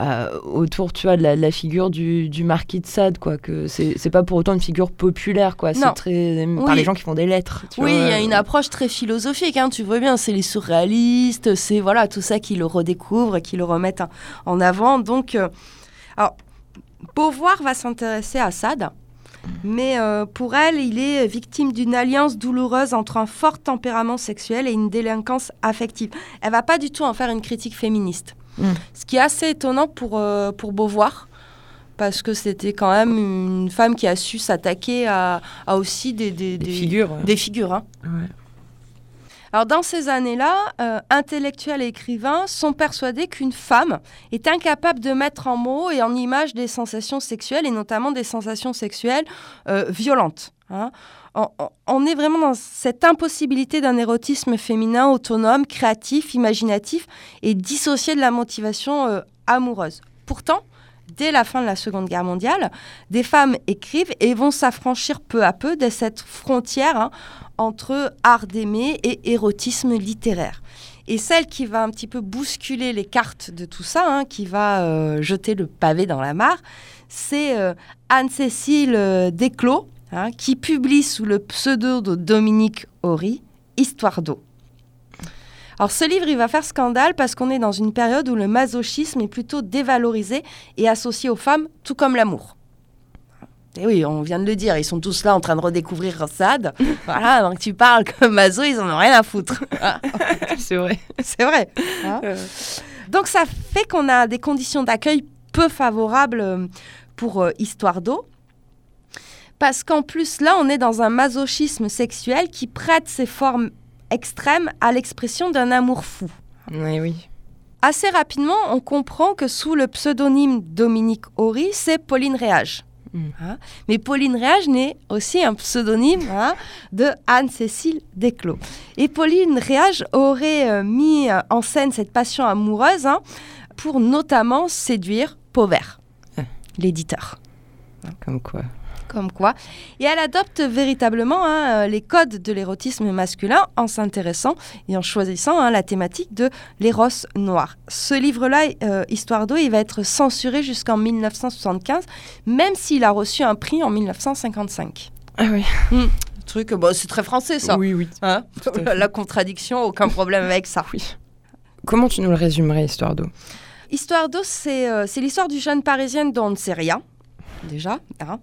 euh, autour tu vois, de, la, de la figure du, du marquis de Sade. Quoi, que c'est, pas pour autant une figure populaire. Quoi, c'est très, par les gens qui font des lettres. tu Oui, il y a une approche très philosophique, hein, tu vois bien, c'est les surréalistes, c'est voilà tout ça qui le redécouvre, qui le remettent en- en avant. Donc, euh, alors, Beauvoir va s'intéresser à Sade, mais euh, pour elle, il est victime d'une alliance douloureuse entre un fort tempérament sexuel et une délinquance affective. Elle va pas du tout en faire une critique féministe, Mm. ce qui est assez étonnant pour, euh, pour Beauvoir. Parce que c'était quand même une femme qui a su s'attaquer à, à aussi des, des, Des des- figures. des figures. hein. Ouais. Alors dans ces années-là, euh, intellectuels et écrivains sont persuadés qu'une femme est incapable de mettre en mots et en images des sensations sexuelles, et notamment des sensations sexuelles euh, violentes. hein. On, est vraiment dans cette impossibilité d'un érotisme féminin autonome, créatif, imaginatif et dissocié de la motivation euh, amoureuse. Pourtant, dès la fin de la Seconde Guerre mondiale, des femmes écrivent et vont s'affranchir peu à peu de cette frontière hein, entre art d'aimer et érotisme littéraire. Et celle qui va un petit peu bousculer les cartes de tout ça, hein, qui va euh, jeter le pavé dans la mare, c'est euh, Anne-Cécile Desclos, hein, qui publie sous le pseudo de Dominique Horry, Histoire d'eau. Alors ce livre, il va faire scandale parce qu'on est dans une période où le masochisme est plutôt dévalorisé et associé aux femmes, tout comme l'amour. Et oui, on vient de le dire, ils sont tous là en train de redécouvrir Sade. voilà, donc tu parles comme maso, ils en ont rien à foutre. Ah, c'est vrai. C'est vrai. hein. Donc ça fait qu'on a des conditions d'accueil peu favorables euh, pour euh, Histoire d'eau. Parce qu'en plus, là, on est dans un masochisme sexuel qui prête ses formes extrêmes à l'expression d'un amour fou. Oui, oui. Assez rapidement, on comprend que sous le pseudonyme Dominique Horry, c'est Pauline Réage. Mm. Hein? Mais Pauline Réage n'est aussi un pseudonyme hein, de Anne-Cécile Desclos. Et Pauline Réage aurait euh, mis euh, en scène cette passion amoureuse hein, pour notamment séduire Pauvert, Ah. l'éditeur. Comme quoi. Comme quoi. Et elle adopte véritablement hein, euh, les codes de l'érotisme masculin en s'intéressant et en choisissant hein, la thématique de l'éros noir. Ce livre-là, euh, Histoire d'eau, il va être censuré jusqu'en 1975, même s'il a reçu un prix en 1955. Ah oui. Truc, bon, c'est très français ça. Oui, oui. Hein la contradiction, aucun problème avec ça. Oui. Comment tu nous le résumerais, Histoire d'eau? Histoire d'eau, c'est euh, c'est l'histoire du jeune parisienne dont on ne sait rien, déjà, hein,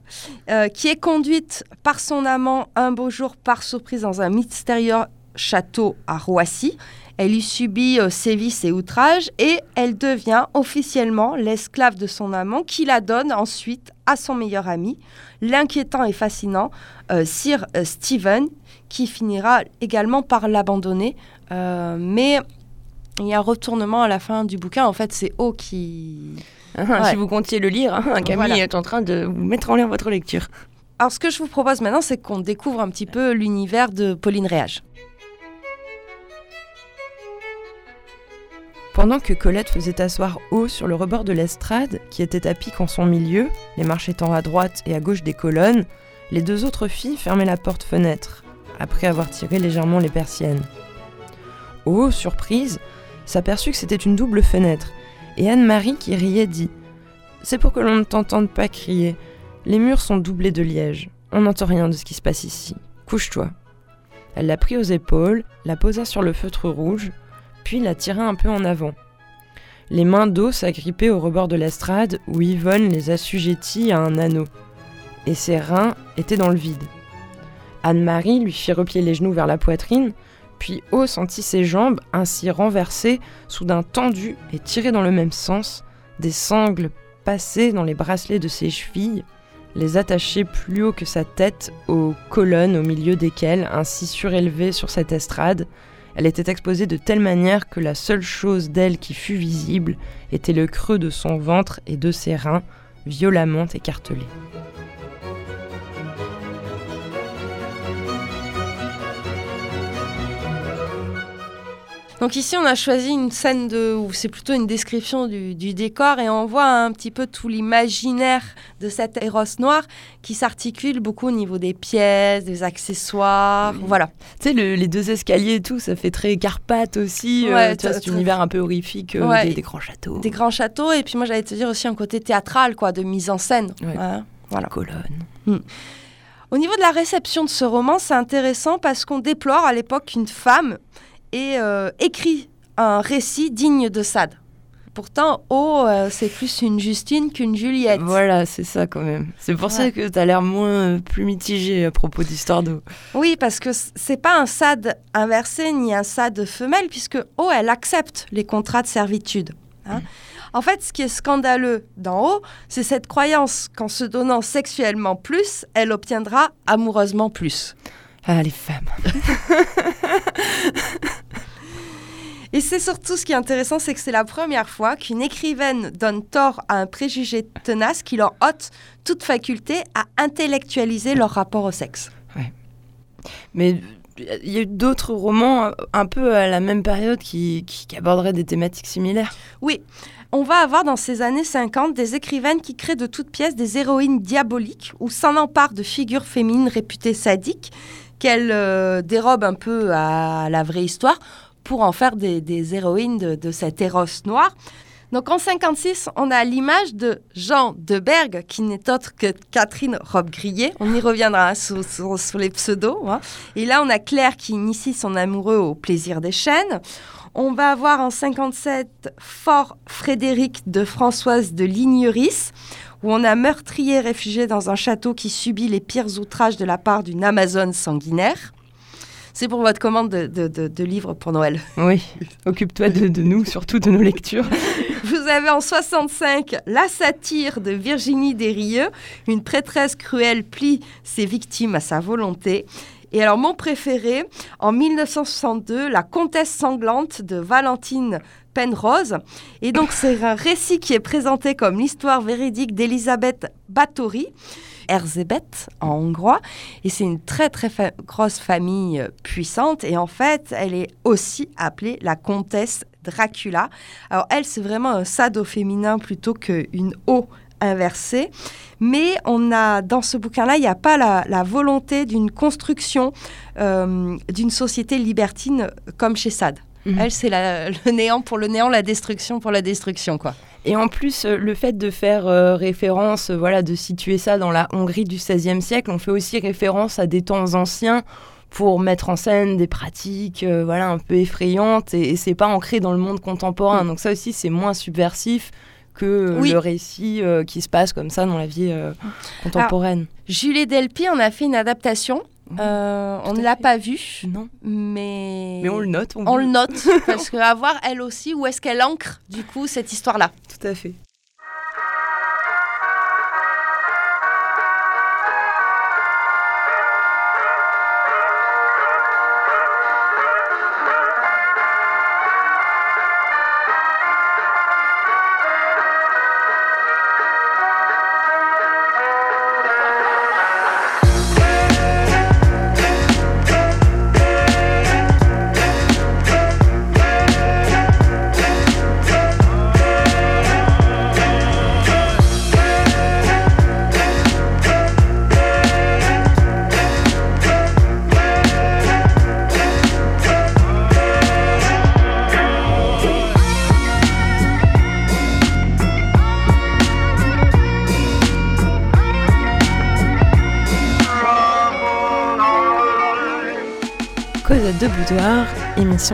euh, qui est conduite par son amant un beau jour par surprise dans un mystérieux château à Roissy. Elle y subit euh, sévices et outrages et elle devient officiellement l'esclave de son amant qui la donne ensuite à son meilleur ami, l'inquiétant et fascinant euh, Sir Stephen, qui finira également par l'abandonner. Mais il y a un retournement à la fin du bouquin. En fait, c'est O qui, Ouais. Si vous comptiez le lire, hein, Camille Voilà. est en train de vous mettre en l'air votre lecture. Alors, ce que je vous propose maintenant, c'est qu'on découvre un petit peu l'univers de Pauline Réage. Pendant que Colette faisait asseoir haut sur le rebord de l'estrade, qui était à pic en son milieu, les marches étant à droite et à gauche des colonnes, les deux autres filles fermaient la porte-fenêtre, après avoir tiré légèrement les persiennes. Oh, surprise, s'aperçut que c'était une double fenêtre, et Anne-Marie qui riait dit C'est pour que l'on ne t'entende pas crier. Les murs sont doublés de liège. On n'entend rien de ce qui se passe ici. Couche-toi. Elle la prit aux épaules, la posa sur le feutre rouge, puis la tira un peu en avant. Les mains d'eau s'agrippaient au rebord de l'estrade où Yvonne les assujettit à un anneau, et ses reins étaient dans le vide. Anne-Marie lui fit replier les genoux vers la poitrine, puis O sentit ses jambes, ainsi renversées, soudain tendues et tirées dans le même sens, des sangles passées dans les bracelets de ses chevilles, les attacher plus haut que sa tête aux colonnes au milieu desquelles, ainsi surélevée sur cette estrade, elle était exposée de telle manière que la seule chose d'elle qui fût visible était le creux de son ventre et de ses reins, violemment écartelés. Donc ici, on a choisi une scène de, où c'est plutôt une description du, du décor et on voit un petit peu tout l'imaginaire de cet Eros noir qui s'articule beaucoup au niveau des pièces, des accessoires, Oui. voilà. Tu sais, le- les deux escaliers et tout, ça fait très Carpath aussi. euh, Ouais, tu vois, très- cet univers un peu horrifique euh, Ouais. des, des grands châteaux. Des grands châteaux et puis moi j'allais te dire aussi un côté théâtral, quoi, de mise en scène. Ouais. Voilà. voilà. colonnes. Au niveau de la réception de ce roman, c'est intéressant parce qu'on déplore à l'époque qu'une femme ait euh, écrit un récit digne de Sade. Pourtant, Oh, euh, c'est plus une Justine qu'une Juliette. Voilà, c'est ça quand même. C'est pour ça que t'as l'air moins euh, plus mitigé à propos d'Histoire d'eau. Oui, parce que c'est pas un Sade inversé ni un Sade femelle, puisque Oh, elle accepte les contrats de servitude. hein. En fait, ce qui est scandaleux dans Oh, c'est cette croyance qu'en se donnant sexuellement plus, elle obtiendra amoureusement plus. Ah, les femmes. Et c'est surtout ce qui est intéressant, c'est que c'est la première fois qu'une écrivaine donne tort à un préjugé tenace qui leur ôte toute faculté à intellectualiser leur rapport au sexe. Mais il y a eu d'autres romans euh, un peu à la même période qui, qui, qui aborderaient des thématiques similaires. Oui, on va avoir dans ces années 50 des écrivaines qui créent de toutes pièces des héroïnes diaboliques ou s'en emparent de figures féminines réputées sadiques qu'elles euh, dérobent un peu à la vraie histoire pour en faire des, héroïnes de, cet Eros noir. Donc en 56, on a l'image de Jean de Berg, qui n'est autre que Catherine Robbe-Grillet. On y reviendra hein, sur les pseudos. hein. Et là, on a Claire qui initie son amoureux au plaisir des chaînes. On va avoir en 57 Fort Frédéric de Françoise de Ligneris, où on a meurtrier réfugié dans un château qui subit les pires outrages de la part d'une Amazone sanguinaire. C'est pour votre commande de, de- de- de livres pour Noël. Oui, occupe-toi de, de nous, surtout de nos lectures. Vous avez en 65 La satire de Virginie Desrieux. Une prêtresse cruelle plie ses victimes à sa volonté. Et alors mon préféré, en 1962, La comtesse sanglante de Valentine Penrose. Et donc c'est un récit qui est présenté comme l'histoire véridique d'Elisabeth Bathory. Erzébeth en hongrois. Et c'est une très très fa- grosse famille euh, puissante. Et en fait, elle est aussi appelée la comtesse Dracula. Alors elle, c'est vraiment un sado féminin plutôt qu'une O inversée. Mais on a dans ce bouquin-là, il n'y a pas la, la volonté d'une construction euh, d'une société libertine comme chez Sade. Mhm. Elle, c'est le néant pour le néant, la destruction pour la destruction, quoi. Et en plus, euh, le fait de faire euh, référence, euh, voilà, de situer ça dans la Hongrie du XVIe siècle, on fait aussi référence à des temps anciens pour mettre en scène des pratiques, euh, voilà, un peu effrayantes, et, et c'est pas ancré dans le monde contemporain. Donc ça aussi, c'est moins subversif que Oui. le récit euh, qui se passe comme ça dans la vie euh, contemporaine. Julie Delpy en a fait une adaptation. Euh, on ne l'a pas vue, Non, mais... mais on le note. On, On le note, parce qu'à voir elle aussi où est-ce qu'elle ancre, du coup, cette histoire-là. Tout à fait.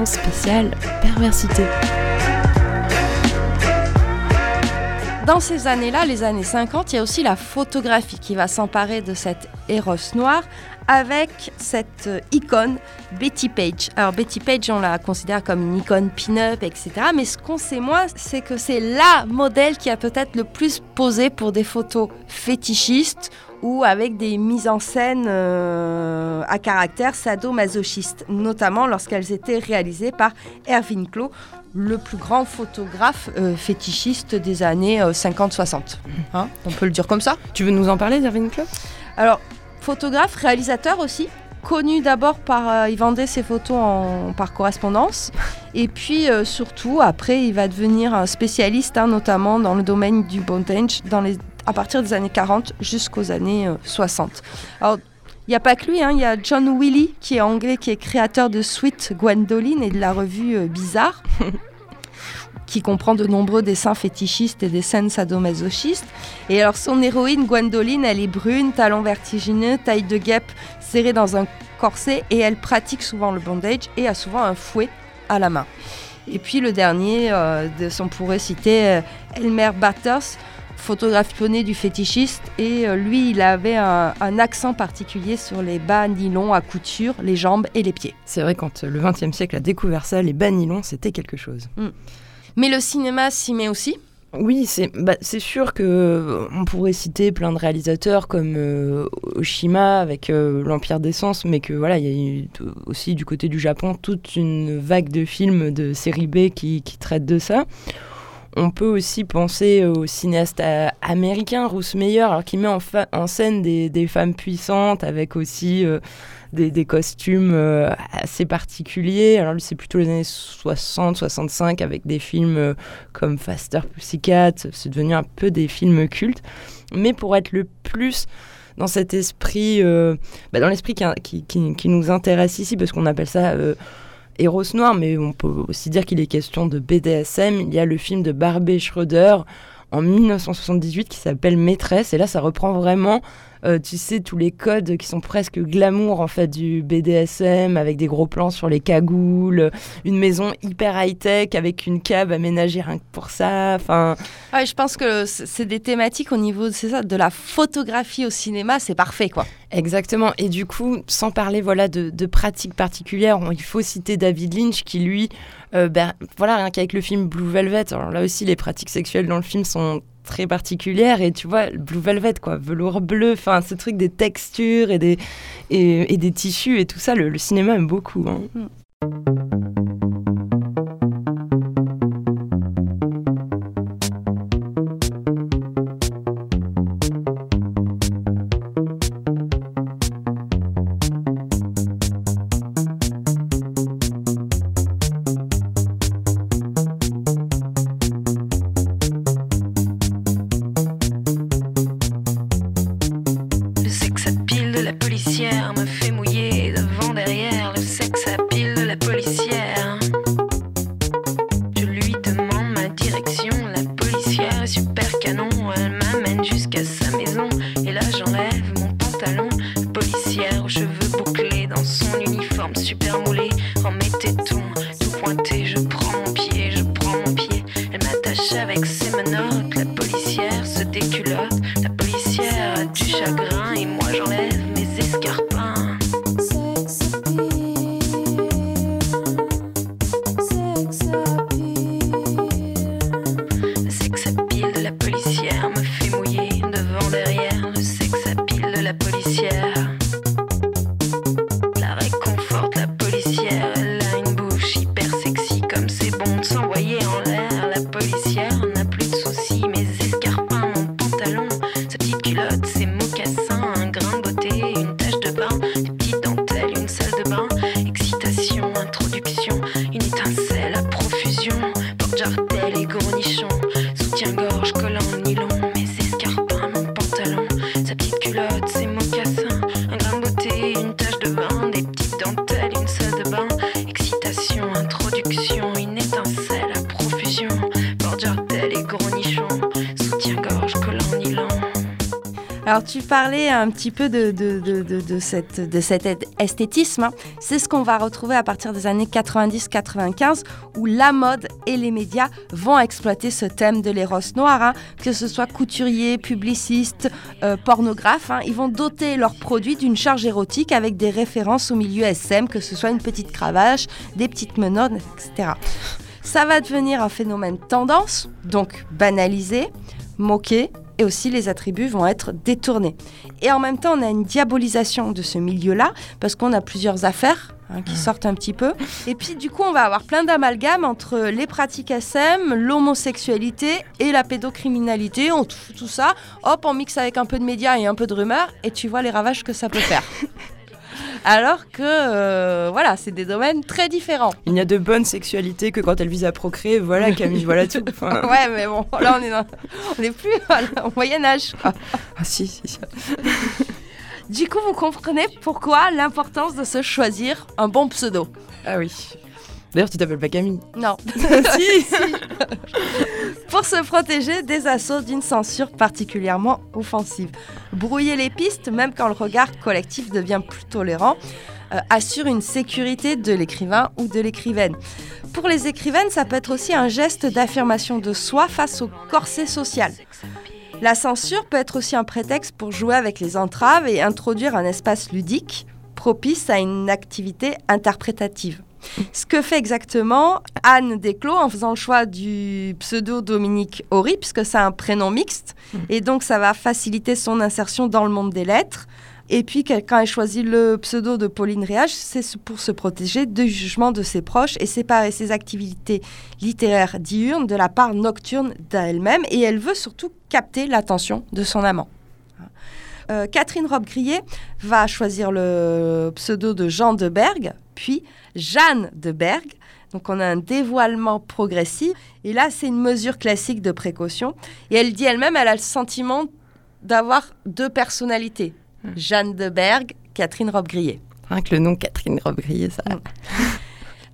Spéciale perversité. dans ces années-là, les années 50, il y a aussi la photographie qui va s'emparer de cette Eros noire avec cette euh, icône Betty Page. Alors Betty Page, on la considère comme une icône pin-up, etc. Mais ce qu'on sait moins, c'est que c'est la modèle qui a peut-être le plus posé pour des photos fétichistes ou avec des mises en scène euh, à caractère sadomasochiste, notamment lorsqu'elles étaient réalisées par Erwin Klo, le plus grand photographe euh, fétichiste des années 50-60. Hein, on peut le dire comme ça Tu veux nous en parler, Irving Club Alors, photographe, réalisateur aussi, connu d'abord par... euh, il vendait ses photos par correspondance. Et puis euh, surtout, après, il va devenir un spécialiste, hein, notamment dans le domaine du bondage, à partir des années 40 jusqu'aux années euh, 60. Alors, il n'y a pas que lui, hein, il y a John Willy, qui est anglais, qui est créateur de Sweet Gwendoline et de la revue euh, Bizarre, qui comprend de nombreux dessins fétichistes et des scènes sadomasochistes. Et alors, son héroïne, Gwendoline, elle est brune, talons vertigineux, taille de guêpe serrée dans un corset, et elle pratique souvent le bondage et a souvent un fouet à la main. Et puis le dernier, euh, de, on pourrait citer euh, Elmer Batters, photographe pionnier du fétichiste, et euh, lui, il avait un, un accent particulier sur les bas nylon à couture, les jambes et les pieds. C'est vrai, quand le XXe siècle a découvert ça, les bas nylons, c'était quelque chose. Mais le cinéma s'y met aussi. Oui, c'est bah, sûr que euh, on pourrait citer plein de réalisateurs comme euh, Oshima avec euh, l'Empire des Sens, mais que voilà, il y a eu aussi du côté du Japon toute une vague de films de série B qui, qui traitent de ça. On peut aussi penser au cinéaste américain Ruth Meyer, alors qui met en, en scène des, des femmes puissantes avec aussi des, costumes euh, assez particuliers. Alors c'est plutôt les années 60-65 avec des films euh, comme Faster Pussycat. C'est devenu un peu des films cultes. Mais pour être le plus dans cet esprit, euh, bah, dans l'esprit qui, nous intéresse ici, parce qu'on appelle ça euh, Eros Noir, mais on peut aussi dire qu'il est question de BDSM. Il y a le film de Barbie Schroeder en 1978 qui s'appelle Maîtresse, et là ça reprend vraiment, euh, tu sais, tous les codes qui sont presque glamour en fait du BDSM, avec des gros plans sur les cagoules, une maison hyper high-tech avec une cave aménagée rien que pour ça, enfin... Je pense que c'est des thématiques au niveau c'est ça, de la photographie au cinéma, c'est parfait quoi. Exactement. Et du coup, sans parler voilà de, pratiques particulières, il faut citer David Lynch qui lui, euh, ben, voilà, rien qu'avec le film Blue Velvet. Alors là aussi, les pratiques sexuelles dans le film sont très particulières et tu vois Blue Velvet quoi, velours bleu, enfin ce truc des textures et des et, des tissus et tout ça, le, cinéma aime beaucoup. hein. Le à profusion, porte-jartel Alors tu parlais un petit peu de, cette, cet esthétisme. hein. C'est ce qu'on va retrouver à partir des années 90-95 où la mode et les médias vont exploiter ce thème de l'éros noir. hein. Que ce soit couturiers, publicistes, euh, pornographes, hein, ils vont doter leurs produits d'une charge érotique avec des références au milieu SM, que ce soit une petite cravache, des petites menottes, etc. Ça va devenir un phénomène tendance, donc banalisé, moqué, et aussi les attributs vont être détournés. Et en même temps, on a une diabolisation de ce milieu-là, parce qu'on a plusieurs affaires hein, qui sortent un petit peu. Et puis, du coup, on va avoir plein d'amalgames entre les pratiques SM, l'homosexualité et la pédocriminalité. On fout tout ça, hop, on mixe avec un peu de médias et un peu de rumeurs, et tu vois les ravages que ça peut faire. Alors que, euh, voilà, c'est des domaines très différents. Il n'y a de bonne sexualité que quand elle vise à procréer. Voilà, Camille, voilà tout. Enfin, Ouais, mais bon, là, on est, dans- on est plus au Moyen-Âge. quoi. ah, si, si, si. Du coup, vous comprenez pourquoi l'importance de se choisir un bon pseudo. Ah oui. D'ailleurs, tu t'appelles pas Camille. Non. si. Pour se protéger des assauts d'une censure particulièrement offensive. Brouiller les pistes, même quand le regard collectif devient plus tolérant, euh, assure une sécurité de l'écrivain ou de l'écrivaine. Pour les écrivaines, ça peut être aussi un geste d'affirmation de soi face au corset social. La censure peut être aussi un prétexte pour jouer avec les entraves et introduire un espace ludique propice à une activité interprétative. Ce que fait exactement Anne Desclos en faisant le choix du pseudo Dominique Horry, puisque c'est un prénom mixte, et donc ça va faciliter son insertion dans le monde des lettres. Et puis quand elle choisit le pseudo de Pauline Réage, c'est pour se protéger du jugement de ses proches et séparer ses activités littéraires diurnes de la part nocturne d'elle-même. Et elle veut surtout capter l'attention de son amant. Euh, Catherine Robbe-Grillet va choisir le pseudo de Jean de Berg, puis Jeanne de Berg. Donc on a un dévoilement progressif. Et là, c'est une mesure classique de précaution. Et elle dit elle-même, elle a le sentiment d'avoir deux personnalités. Jeanne de Berg, Catherine Robbe-Grillet. Rien que le nom Catherine Robbe-Grillet, ça.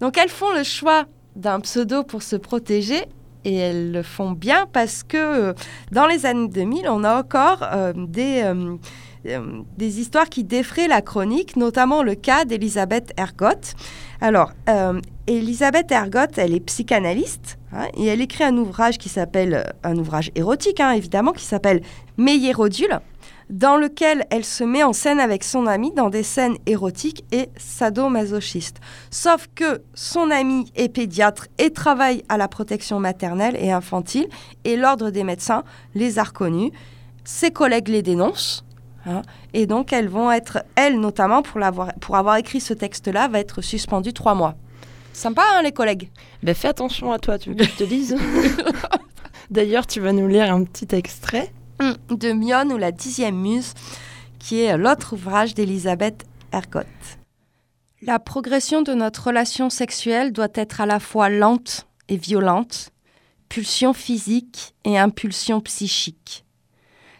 Donc elles font le choix d'un pseudo pour se protéger et elles le font bien parce que euh, dans les années 2000, on a encore euh, des, euh, euh, des histoires qui défraient la chronique, notamment le cas d'Elisabeth Ergotte. Alors, euh, Elisabeth Ergotte, elle est psychanalyste hein, et elle écrit un ouvrage qui s'appelle, euh, un ouvrage érotique hein, évidemment, qui s'appelle Meillerodule dans lequel elle se met en scène avec son ami dans des scènes érotiques et sadomasochistes. Sauf que son ami est pédiatre et travaille à la protection maternelle et infantile, et l'ordre des médecins les a reconnus. Ses collègues les dénoncent. Hein, et donc, elles vont être, elle notamment, pour, l'avoir, pour avoir écrit ce texte-là, va être suspendue trois mois. Sympa, hein, les collègues? Ben, fais attention à toi, tu veux que je te dise D'ailleurs, tu vas nous lire un petit extrait. Hum, de Mion ou la dixième muse, qui est l'autre ouvrage d'Elisabeth Ergotte. La progression de notre relation sexuelle doit être à la fois lente et violente, pulsion physique et impulsion psychique.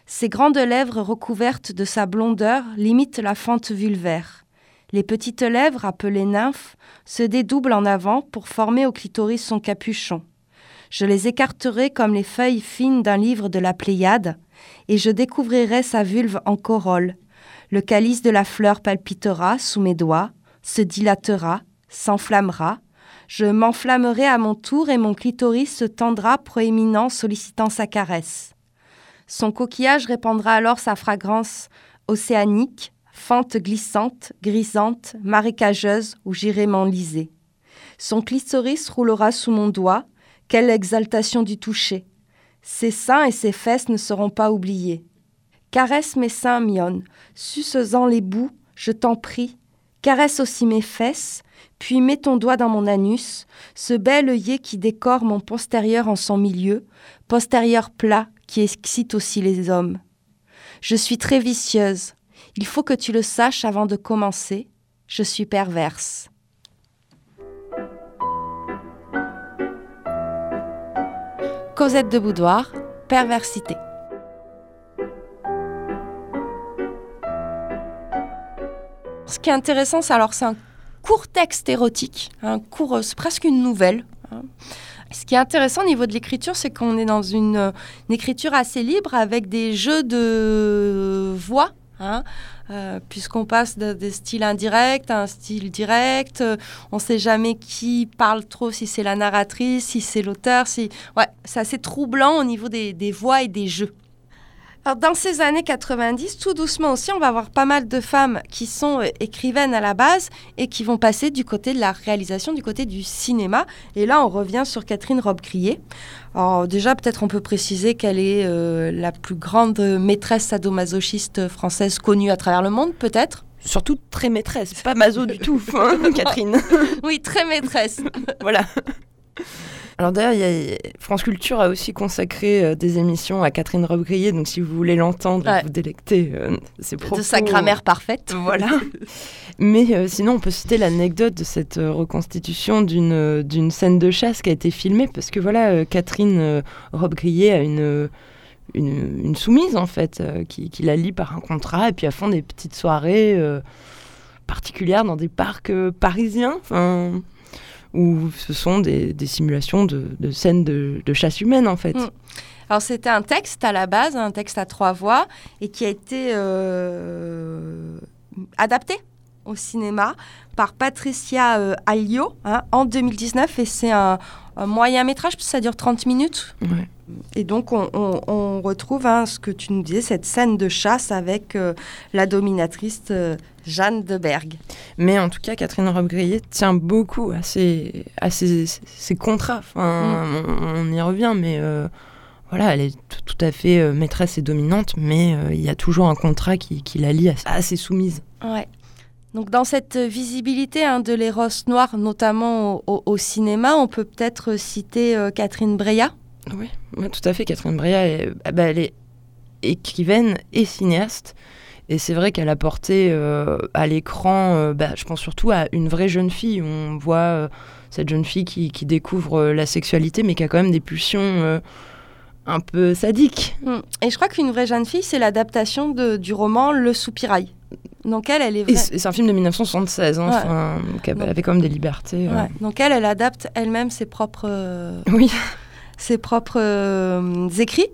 Ses grandes lèvres recouvertes de sa blondeur limitent la fente vulvaire. Les petites lèvres, appelées nymphes, se dédoublent en avant pour former au clitoris son capuchon. Je les écarterai comme les feuilles fines d'un livre de la Pléiade, et je découvrirai sa vulve en corolle. Le calice de la fleur palpitera sous mes doigts, se dilatera, s'enflammera. Je m'enflammerai à mon tour et mon clitoris se tendra proéminent sollicitant sa caresse. Son coquillage répandra alors sa fragrance océanique, fente glissante, grisante, marécageuse où j'irai m'enliser. Son clitoris roulera sous mon doigt, quelle exaltation du toucher. Ses seins et ses fesses ne seront pas oubliés. Caresse mes seins, Mion, suce-en les bouts, je t'en prie. Caresse aussi mes fesses, puis mets ton doigt dans mon anus, ce bel œillet qui décore mon postérieur en son milieu, postérieur plat qui excite aussi les hommes. Je suis très vicieuse. Il faut que tu le saches avant de commencer. Je suis perverse. Cosette de Boudoir, perversité. Ce qui est intéressant, c'est alors c'est un court texte érotique, un court, euh, c'est presque une nouvelle. hein. Ce qui est intéressant au niveau de l'écriture, c'est qu'on est dans une, euh, écriture assez libre avec des jeux de voix. hein. Euh, Puisqu'on passe de- des styles indirects à un style direct, Euh, on ne sait jamais qui parle trop, si c'est la narratrice, si c'est l'auteur. Si... C'est assez troublant au niveau des voix et des jeux. Alors, dans ces années 90, tout doucement aussi, on va avoir pas mal de femmes qui sont euh, écrivaines à la base et qui vont passer du côté de la réalisation, du côté du cinéma. Et là, on revient sur Catherine Robbe-Crier. Alors, déjà, peut-être on peut préciser qu'elle est euh, la plus grande maîtresse sadomasochiste française connue à travers le monde, peut-être? Surtout très maîtresse, pas maso du tout, hein, Catherine. Oui, très maîtresse. voilà. Alors d'ailleurs, France Culture a aussi consacré euh, des émissions à Catherine Robbe-Grillet, donc si vous voulez l'entendre, Ouais. vous délecter euh, ses propos. de sa grammaire parfaite. Voilà. Mais euh, sinon, on peut citer l'anecdote de cette euh, reconstitution d'une euh, d'une scène de chasse qui a été filmée, parce que voilà, euh, Catherine euh, Robbe-Grillet a une, euh, une, une soumise, en fait, euh, qui, qui la lie par un contrat, et puis elles font des petites soirées euh, particulières dans des parcs euh, parisiens, enfin, où ce sont des, des simulations de, de scènes de, de chasse humaine, en fait. Mm. Alors c'était un texte à la base, un texte à trois voix, et qui a été euh, adapté au cinéma par Patricia euh, Alliot hein, en 2019, et c'est un, un moyen métrage, ça dure 30 minutes. Ouais. Et donc on, on- on retrouve hein, ce que tu nous disais, cette scène de chasse avec euh, la dominatrice euh, Jeanne de Berg. Mais en tout cas, Catherine Robbe-Grillet tient beaucoup à ses, à ses, ses contrats. Enfin, on, on y revient, mais euh, voilà, elle est tout, à fait maîtresse et dominante, mais il y a toujours un contrat qui, qui la lie à, à ses soumises. Ouais. Donc dans cette visibilité hein, de l'éros noir, notamment au, au- au cinéma, on peut peut-être citer Catherine Breillat? Oui, ouais, tout à fait. Catherine Breillat, elle, ah bah, elle est écrivaine et cinéaste. Et c'est vrai qu'elle a porté euh, à l'écran, euh, bah, je pense surtout à une vraie jeune fille. On voit euh, cette jeune fille qui, qui découvre la sexualité, mais qui a quand même des pulsions un peu sadiques. Mm. Et je crois qu'une vraie jeune fille, c'est l'adaptation du roman Le Soupirail. Donc elle, elle est c'est un film de 1976, hein, Ouais. donc elle Donc- avait quand même des libertés. Ouais. Donc elle, elle adapte elle-même ses propres, Oui, ses propres euh, écrits,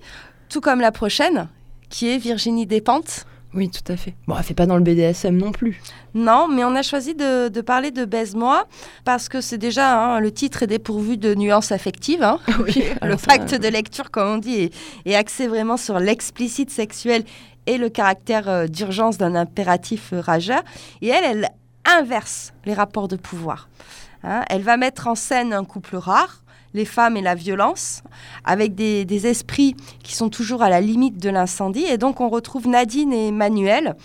tout comme la prochaine, qui est Virginie Despentes. oui, tout à fait. Bon, elle fait pas dans le BDSM non plus. Non, mais on a choisi de, de parler de Baise-moi parce que c'est déjà, hein, le titre est dépourvu de nuances affectives. hein. Oui, le ça, pacte de lecture, comme on dit, est, est axé vraiment sur l'explicite sexuel et le caractère euh, d'urgence d'un impératif euh, rageur. Et elle, elle inverse les rapports de pouvoir. Hein, elle va mettre en scène un couple rare, les femmes et la violence, avec des, des esprits qui sont toujours à la limite de l'incendie. Et donc on retrouve Nadine et Manuel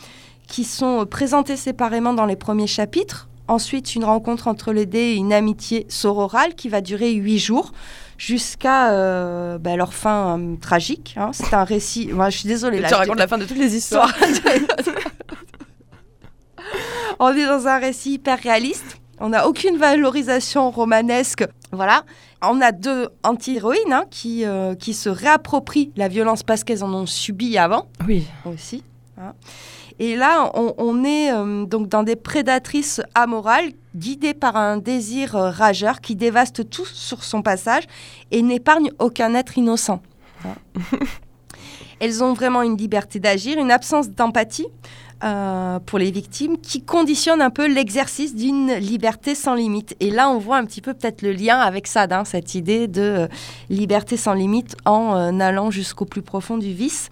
qui sont présentés séparément dans les premiers chapitres. Ensuite, une rencontre entre les dés et une amitié sororale qui va durer huit jours jusqu'à euh, bah, leur fin euh, tragique. hein. C'est un récit. Moi, je suis désolée. là, tu racontes te- la fin de toutes les histoires. On est dans un récit hyper réaliste. On n'a aucune valorisation romanesque. Voilà. On a deux anti-héroïnes hein, qui, euh, qui se réapproprient la violence parce qu'elles en ont subi avant Oui, aussi. hein. Et là, on, on est euh, donc dans des prédatrices amorales guidées par un désir euh, rageur qui dévaste tout sur son passage et n'épargne aucun être innocent. Hein. Elles ont vraiment une liberté d'agir, une absence d'empathie euh, pour les victimes qui conditionne un peu l'exercice d'une liberté sans limite. Et là, on voit un petit peu peut-être le lien avec Sade, hein, cette idée de euh, liberté sans limite en euh, allant jusqu'au plus profond du vice.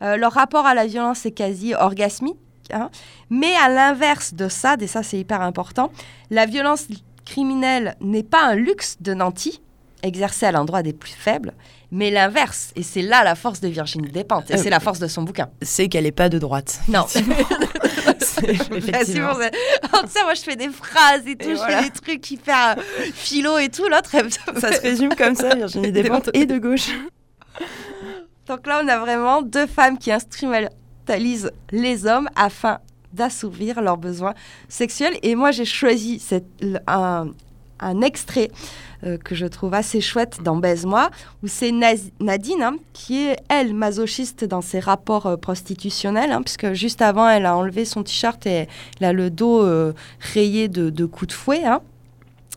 Leur rapport à la violence est quasi orgasmique. hein. Mais à l'inverse de ça, et ça c'est hyper important, la violence criminelle n'est pas un luxe de Nanty, exercé à l'endroit des plus faibles, mais l'inverse. Et c'est là la force de Virginie Despentes. Et Euh, c'est la force de son bouquin. c'est qu'elle est pas de droite. Non. Oh, tu sais, moi je fais des phrases et tout, Et je voilà. fais des trucs hyper euh, philo et tout. L'autre, Ça se résume comme ça, Virginie Despentes et de gauche. Donc là, on a vraiment deux femmes qui instrumentalisent les hommes afin d'assouvir leurs besoins sexuels. Et moi, j'ai choisi cette- un extrait euh, que je trouve assez chouette dans Baise-moi, où c'est Nadine hein, qui est, elle, masochiste dans ses rapports euh, prostitutionnels, hein, puisque juste avant, elle a enlevé son t-shirt et elle a le dos euh, rayé de, coups de fouet. hein.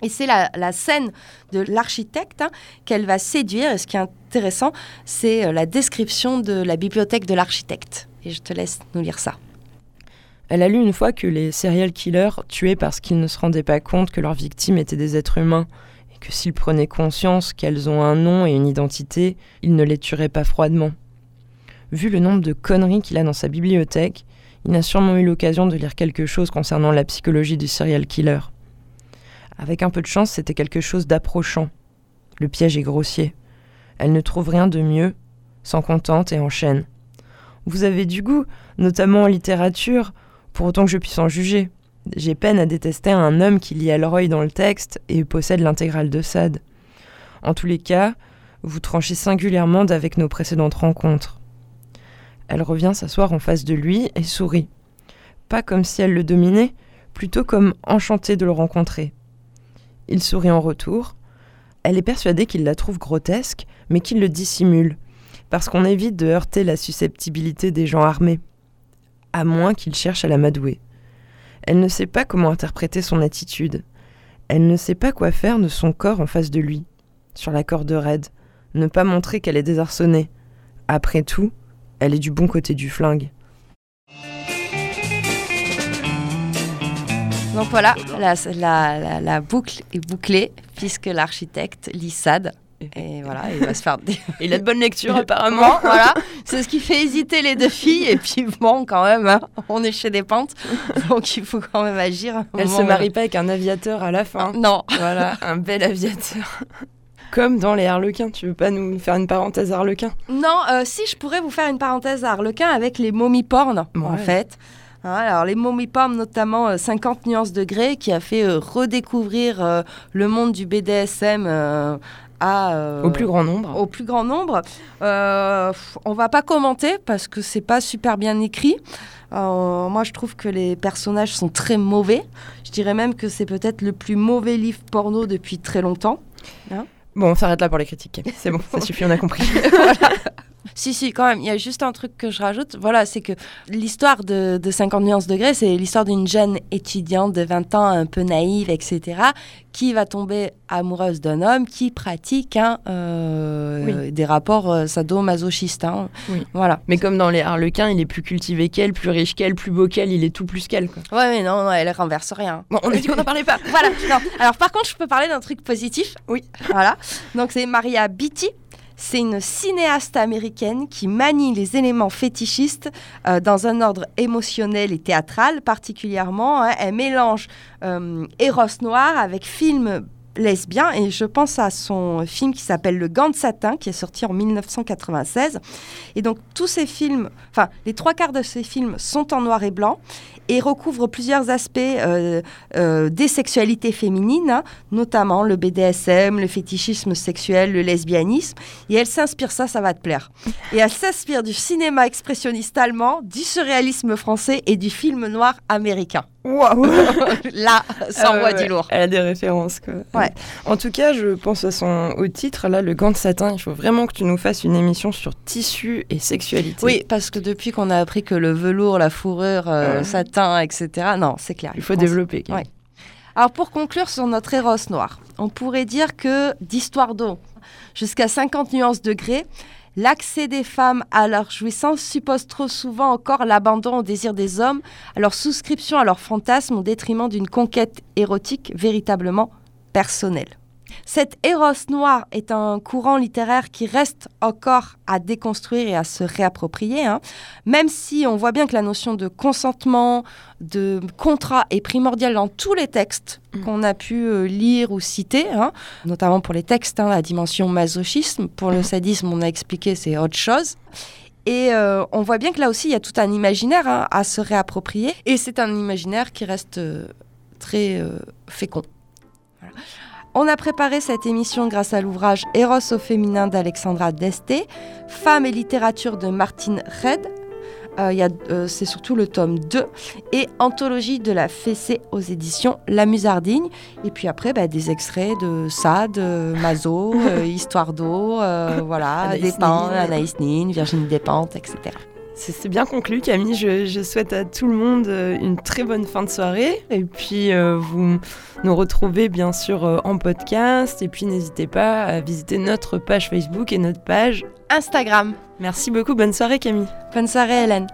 Et c'est la, scène de l'architecte qu'elle va séduire. Et ce qui est intéressant, c'est la description de la bibliothèque de l'architecte. Et je te laisse nous lire ça. Elle a lu une fois que les serial killers tuaient parce qu'ils ne se rendaient pas compte que leurs victimes étaient des êtres humains que s'ils prenaient conscience qu'elles ont un nom et une identité, ils ne les tueraient pas froidement. Vu le nombre de conneries qu'il a dans sa bibliothèque, il n'a sûrement eu l'occasion de lire quelque chose concernant la psychologie du serial killer. Avec un peu de chance, c'était quelque chose d'approchant. Le piège est grossier. Elle ne trouve rien de mieux, s'en contente et enchaîne. Vous avez du goût, notamment en littérature, pour autant que je puisse en juger. J'ai peine à détester un homme qui lit Elroy dans le texte et possède l'intégrale de Sade. En tous les cas, vous tranchez singulièrement d'avec nos précédentes rencontres. Elle revient s'asseoir en face de lui et sourit. Pas comme si elle le dominait, plutôt comme enchantée de le rencontrer. Il sourit en retour. Elle est persuadée qu'il la trouve grotesque, mais qu'il le dissimule, parce qu'on évite de heurter la susceptibilité des gens armés, à moins qu'il cherche à la madouer. Elle ne sait pas comment interpréter son attitude. Elle ne sait pas quoi faire de son corps en face de lui, sur la corde raide, ne pas montrer qu'elle est désarçonnée. Après tout, elle est du bon côté du flingue. Donc voilà, la, boucle est bouclée puisque l'architecte lit Sade. Et voilà, il va se faire. Il a de bonnes lectures apparemment. Voilà, c'est ce qui fait hésiter les deux filles. Et puis bon, quand même, hein, on est chez des pentes, donc il faut quand même agir. Elle se marie pas avec un aviateur à la fin. autre. Non, Voilà, un bel aviateur. Comme dans les Harlequins, tu veux pas nous faire une parenthèse Harlequin? Non. euh, si je pourrais vous faire une parenthèse Harlequin avec les momies porn, en Ouais. fait. Hein, alors les momies porn, notamment euh, 50 nuances degrés, qui a fait euh, redécouvrir euh, le monde du BDSM à euh, Au plus grand nombre. au plus grand nombre. Euh, on va pas commenter parce que c'est pas super bien écrit. Euh, moi, je trouve que les personnages sont très mauvais. Je dirais même que c'est peut-être le plus mauvais livre porno depuis très longtemps. Bon, on s'arrête là pour les critiques. C'est bon, ça suffit, on a compris. Si, si, quand même, il y a juste un truc que je rajoute. Voilà, c'est que l'histoire de, de 50 nuances degrés, c'est l'histoire d'une jeune étudiante de 20 ans, un peu naïve, etc., qui va tomber amoureuse d'un homme qui pratique hein, euh, des rapports euh, sadomasochistes. hein. Oui. Voilà. Mais comme dans les Harlequins, il est plus cultivé qu'elle, plus riche qu'elle, plus beau qu'elle, il est tout plus qu'elle. quoi. Ouais, mais non, non, elle renverse rien. Bon, on a dit qu'on n'en parlait pas. voilà. Non. Alors, par contre, je peux parler d'un truc positif. Oui. Voilà. Donc, c'est Maria Beatty. C'est une cinéaste américaine qui manie les éléments fétichistes euh, dans un ordre émotionnel et théâtral particulièrement. hein. Elle mélange euh, Eros noir avec film lesbien et je pense à son film qui s'appelle Le Gant de satin qui est sorti en 1996 et donc tous ces films enfin les trois quarts de ces films sont en noir et blanc et recouvrent plusieurs aspects euh, euh, des sexualités féminines, hein, notamment le BDSM, le fétichisme sexuel, le lesbianisme. Et elle s'inspire, ça, ça va te plaire. Et elle s'inspire du cinéma expressionniste allemand, du surréalisme français et du film noir américain. Waouh Là, ça Ah envoie ouais, du lourd. Elle a des références, quoi. Ouais. En tout cas, je pense à son au titre, là, le gant de satin. Il faut vraiment que tu nous fasses une émission sur tissu et sexualité. Oui, parce que depuis qu'on a appris que le velours, la fourrure, euh, Ouais. satin, etc., non, c'est clair. Il faut développer. Ouais. Alors pour conclure sur notre Eros noir, on pourrait dire que d'histoire d'eau jusqu'à 50 nuances degrés, l'accès des femmes à leur jouissance suppose trop souvent encore l'abandon au désir des hommes, à leur souscription à leurs fantasmes au détriment d'une conquête érotique véritablement personnelle. Cet Eros noir est un courant littéraire qui reste encore à déconstruire et à se réapproprier, hein. même si on voit bien que la notion de consentement, de contrat est primordiale dans tous les textes Mm. qu'on a pu euh, lire ou citer, hein, notamment pour les textes, hein, la dimension masochisme. Pour le sadisme, on a expliqué, c'est autre chose. Et euh, on voit bien que là aussi, il y a tout un imaginaire hein, à se réapproprier. Et c'est un imaginaire qui reste euh, très euh, fécond. Voilà. On a préparé cette émission grâce à l'ouvrage Eros au féminin d'Alexandra Deste, Femmes et littérature de Martine Red. Euh, euh, c'est surtout le tome 2 et Anthologie de la fessée aux éditions La Musardine. Et puis après, bah, des extraits de Sade, Mazo, euh, Histoire d'eau, voilà, Anaïs Despentes, Nin. Anaïs Nin, Virginie Despentes, etc. C'est bien conclu, Camille. Je, souhaite à tout le monde euh, une très bonne fin de soirée. Et puis, euh, vous nous retrouvez bien sûr euh, en podcast. Et puis, n'hésitez pas à visiter notre page Facebook et notre page Instagram. Merci beaucoup. Bonne soirée, Camille. Bonne soirée, Hélène.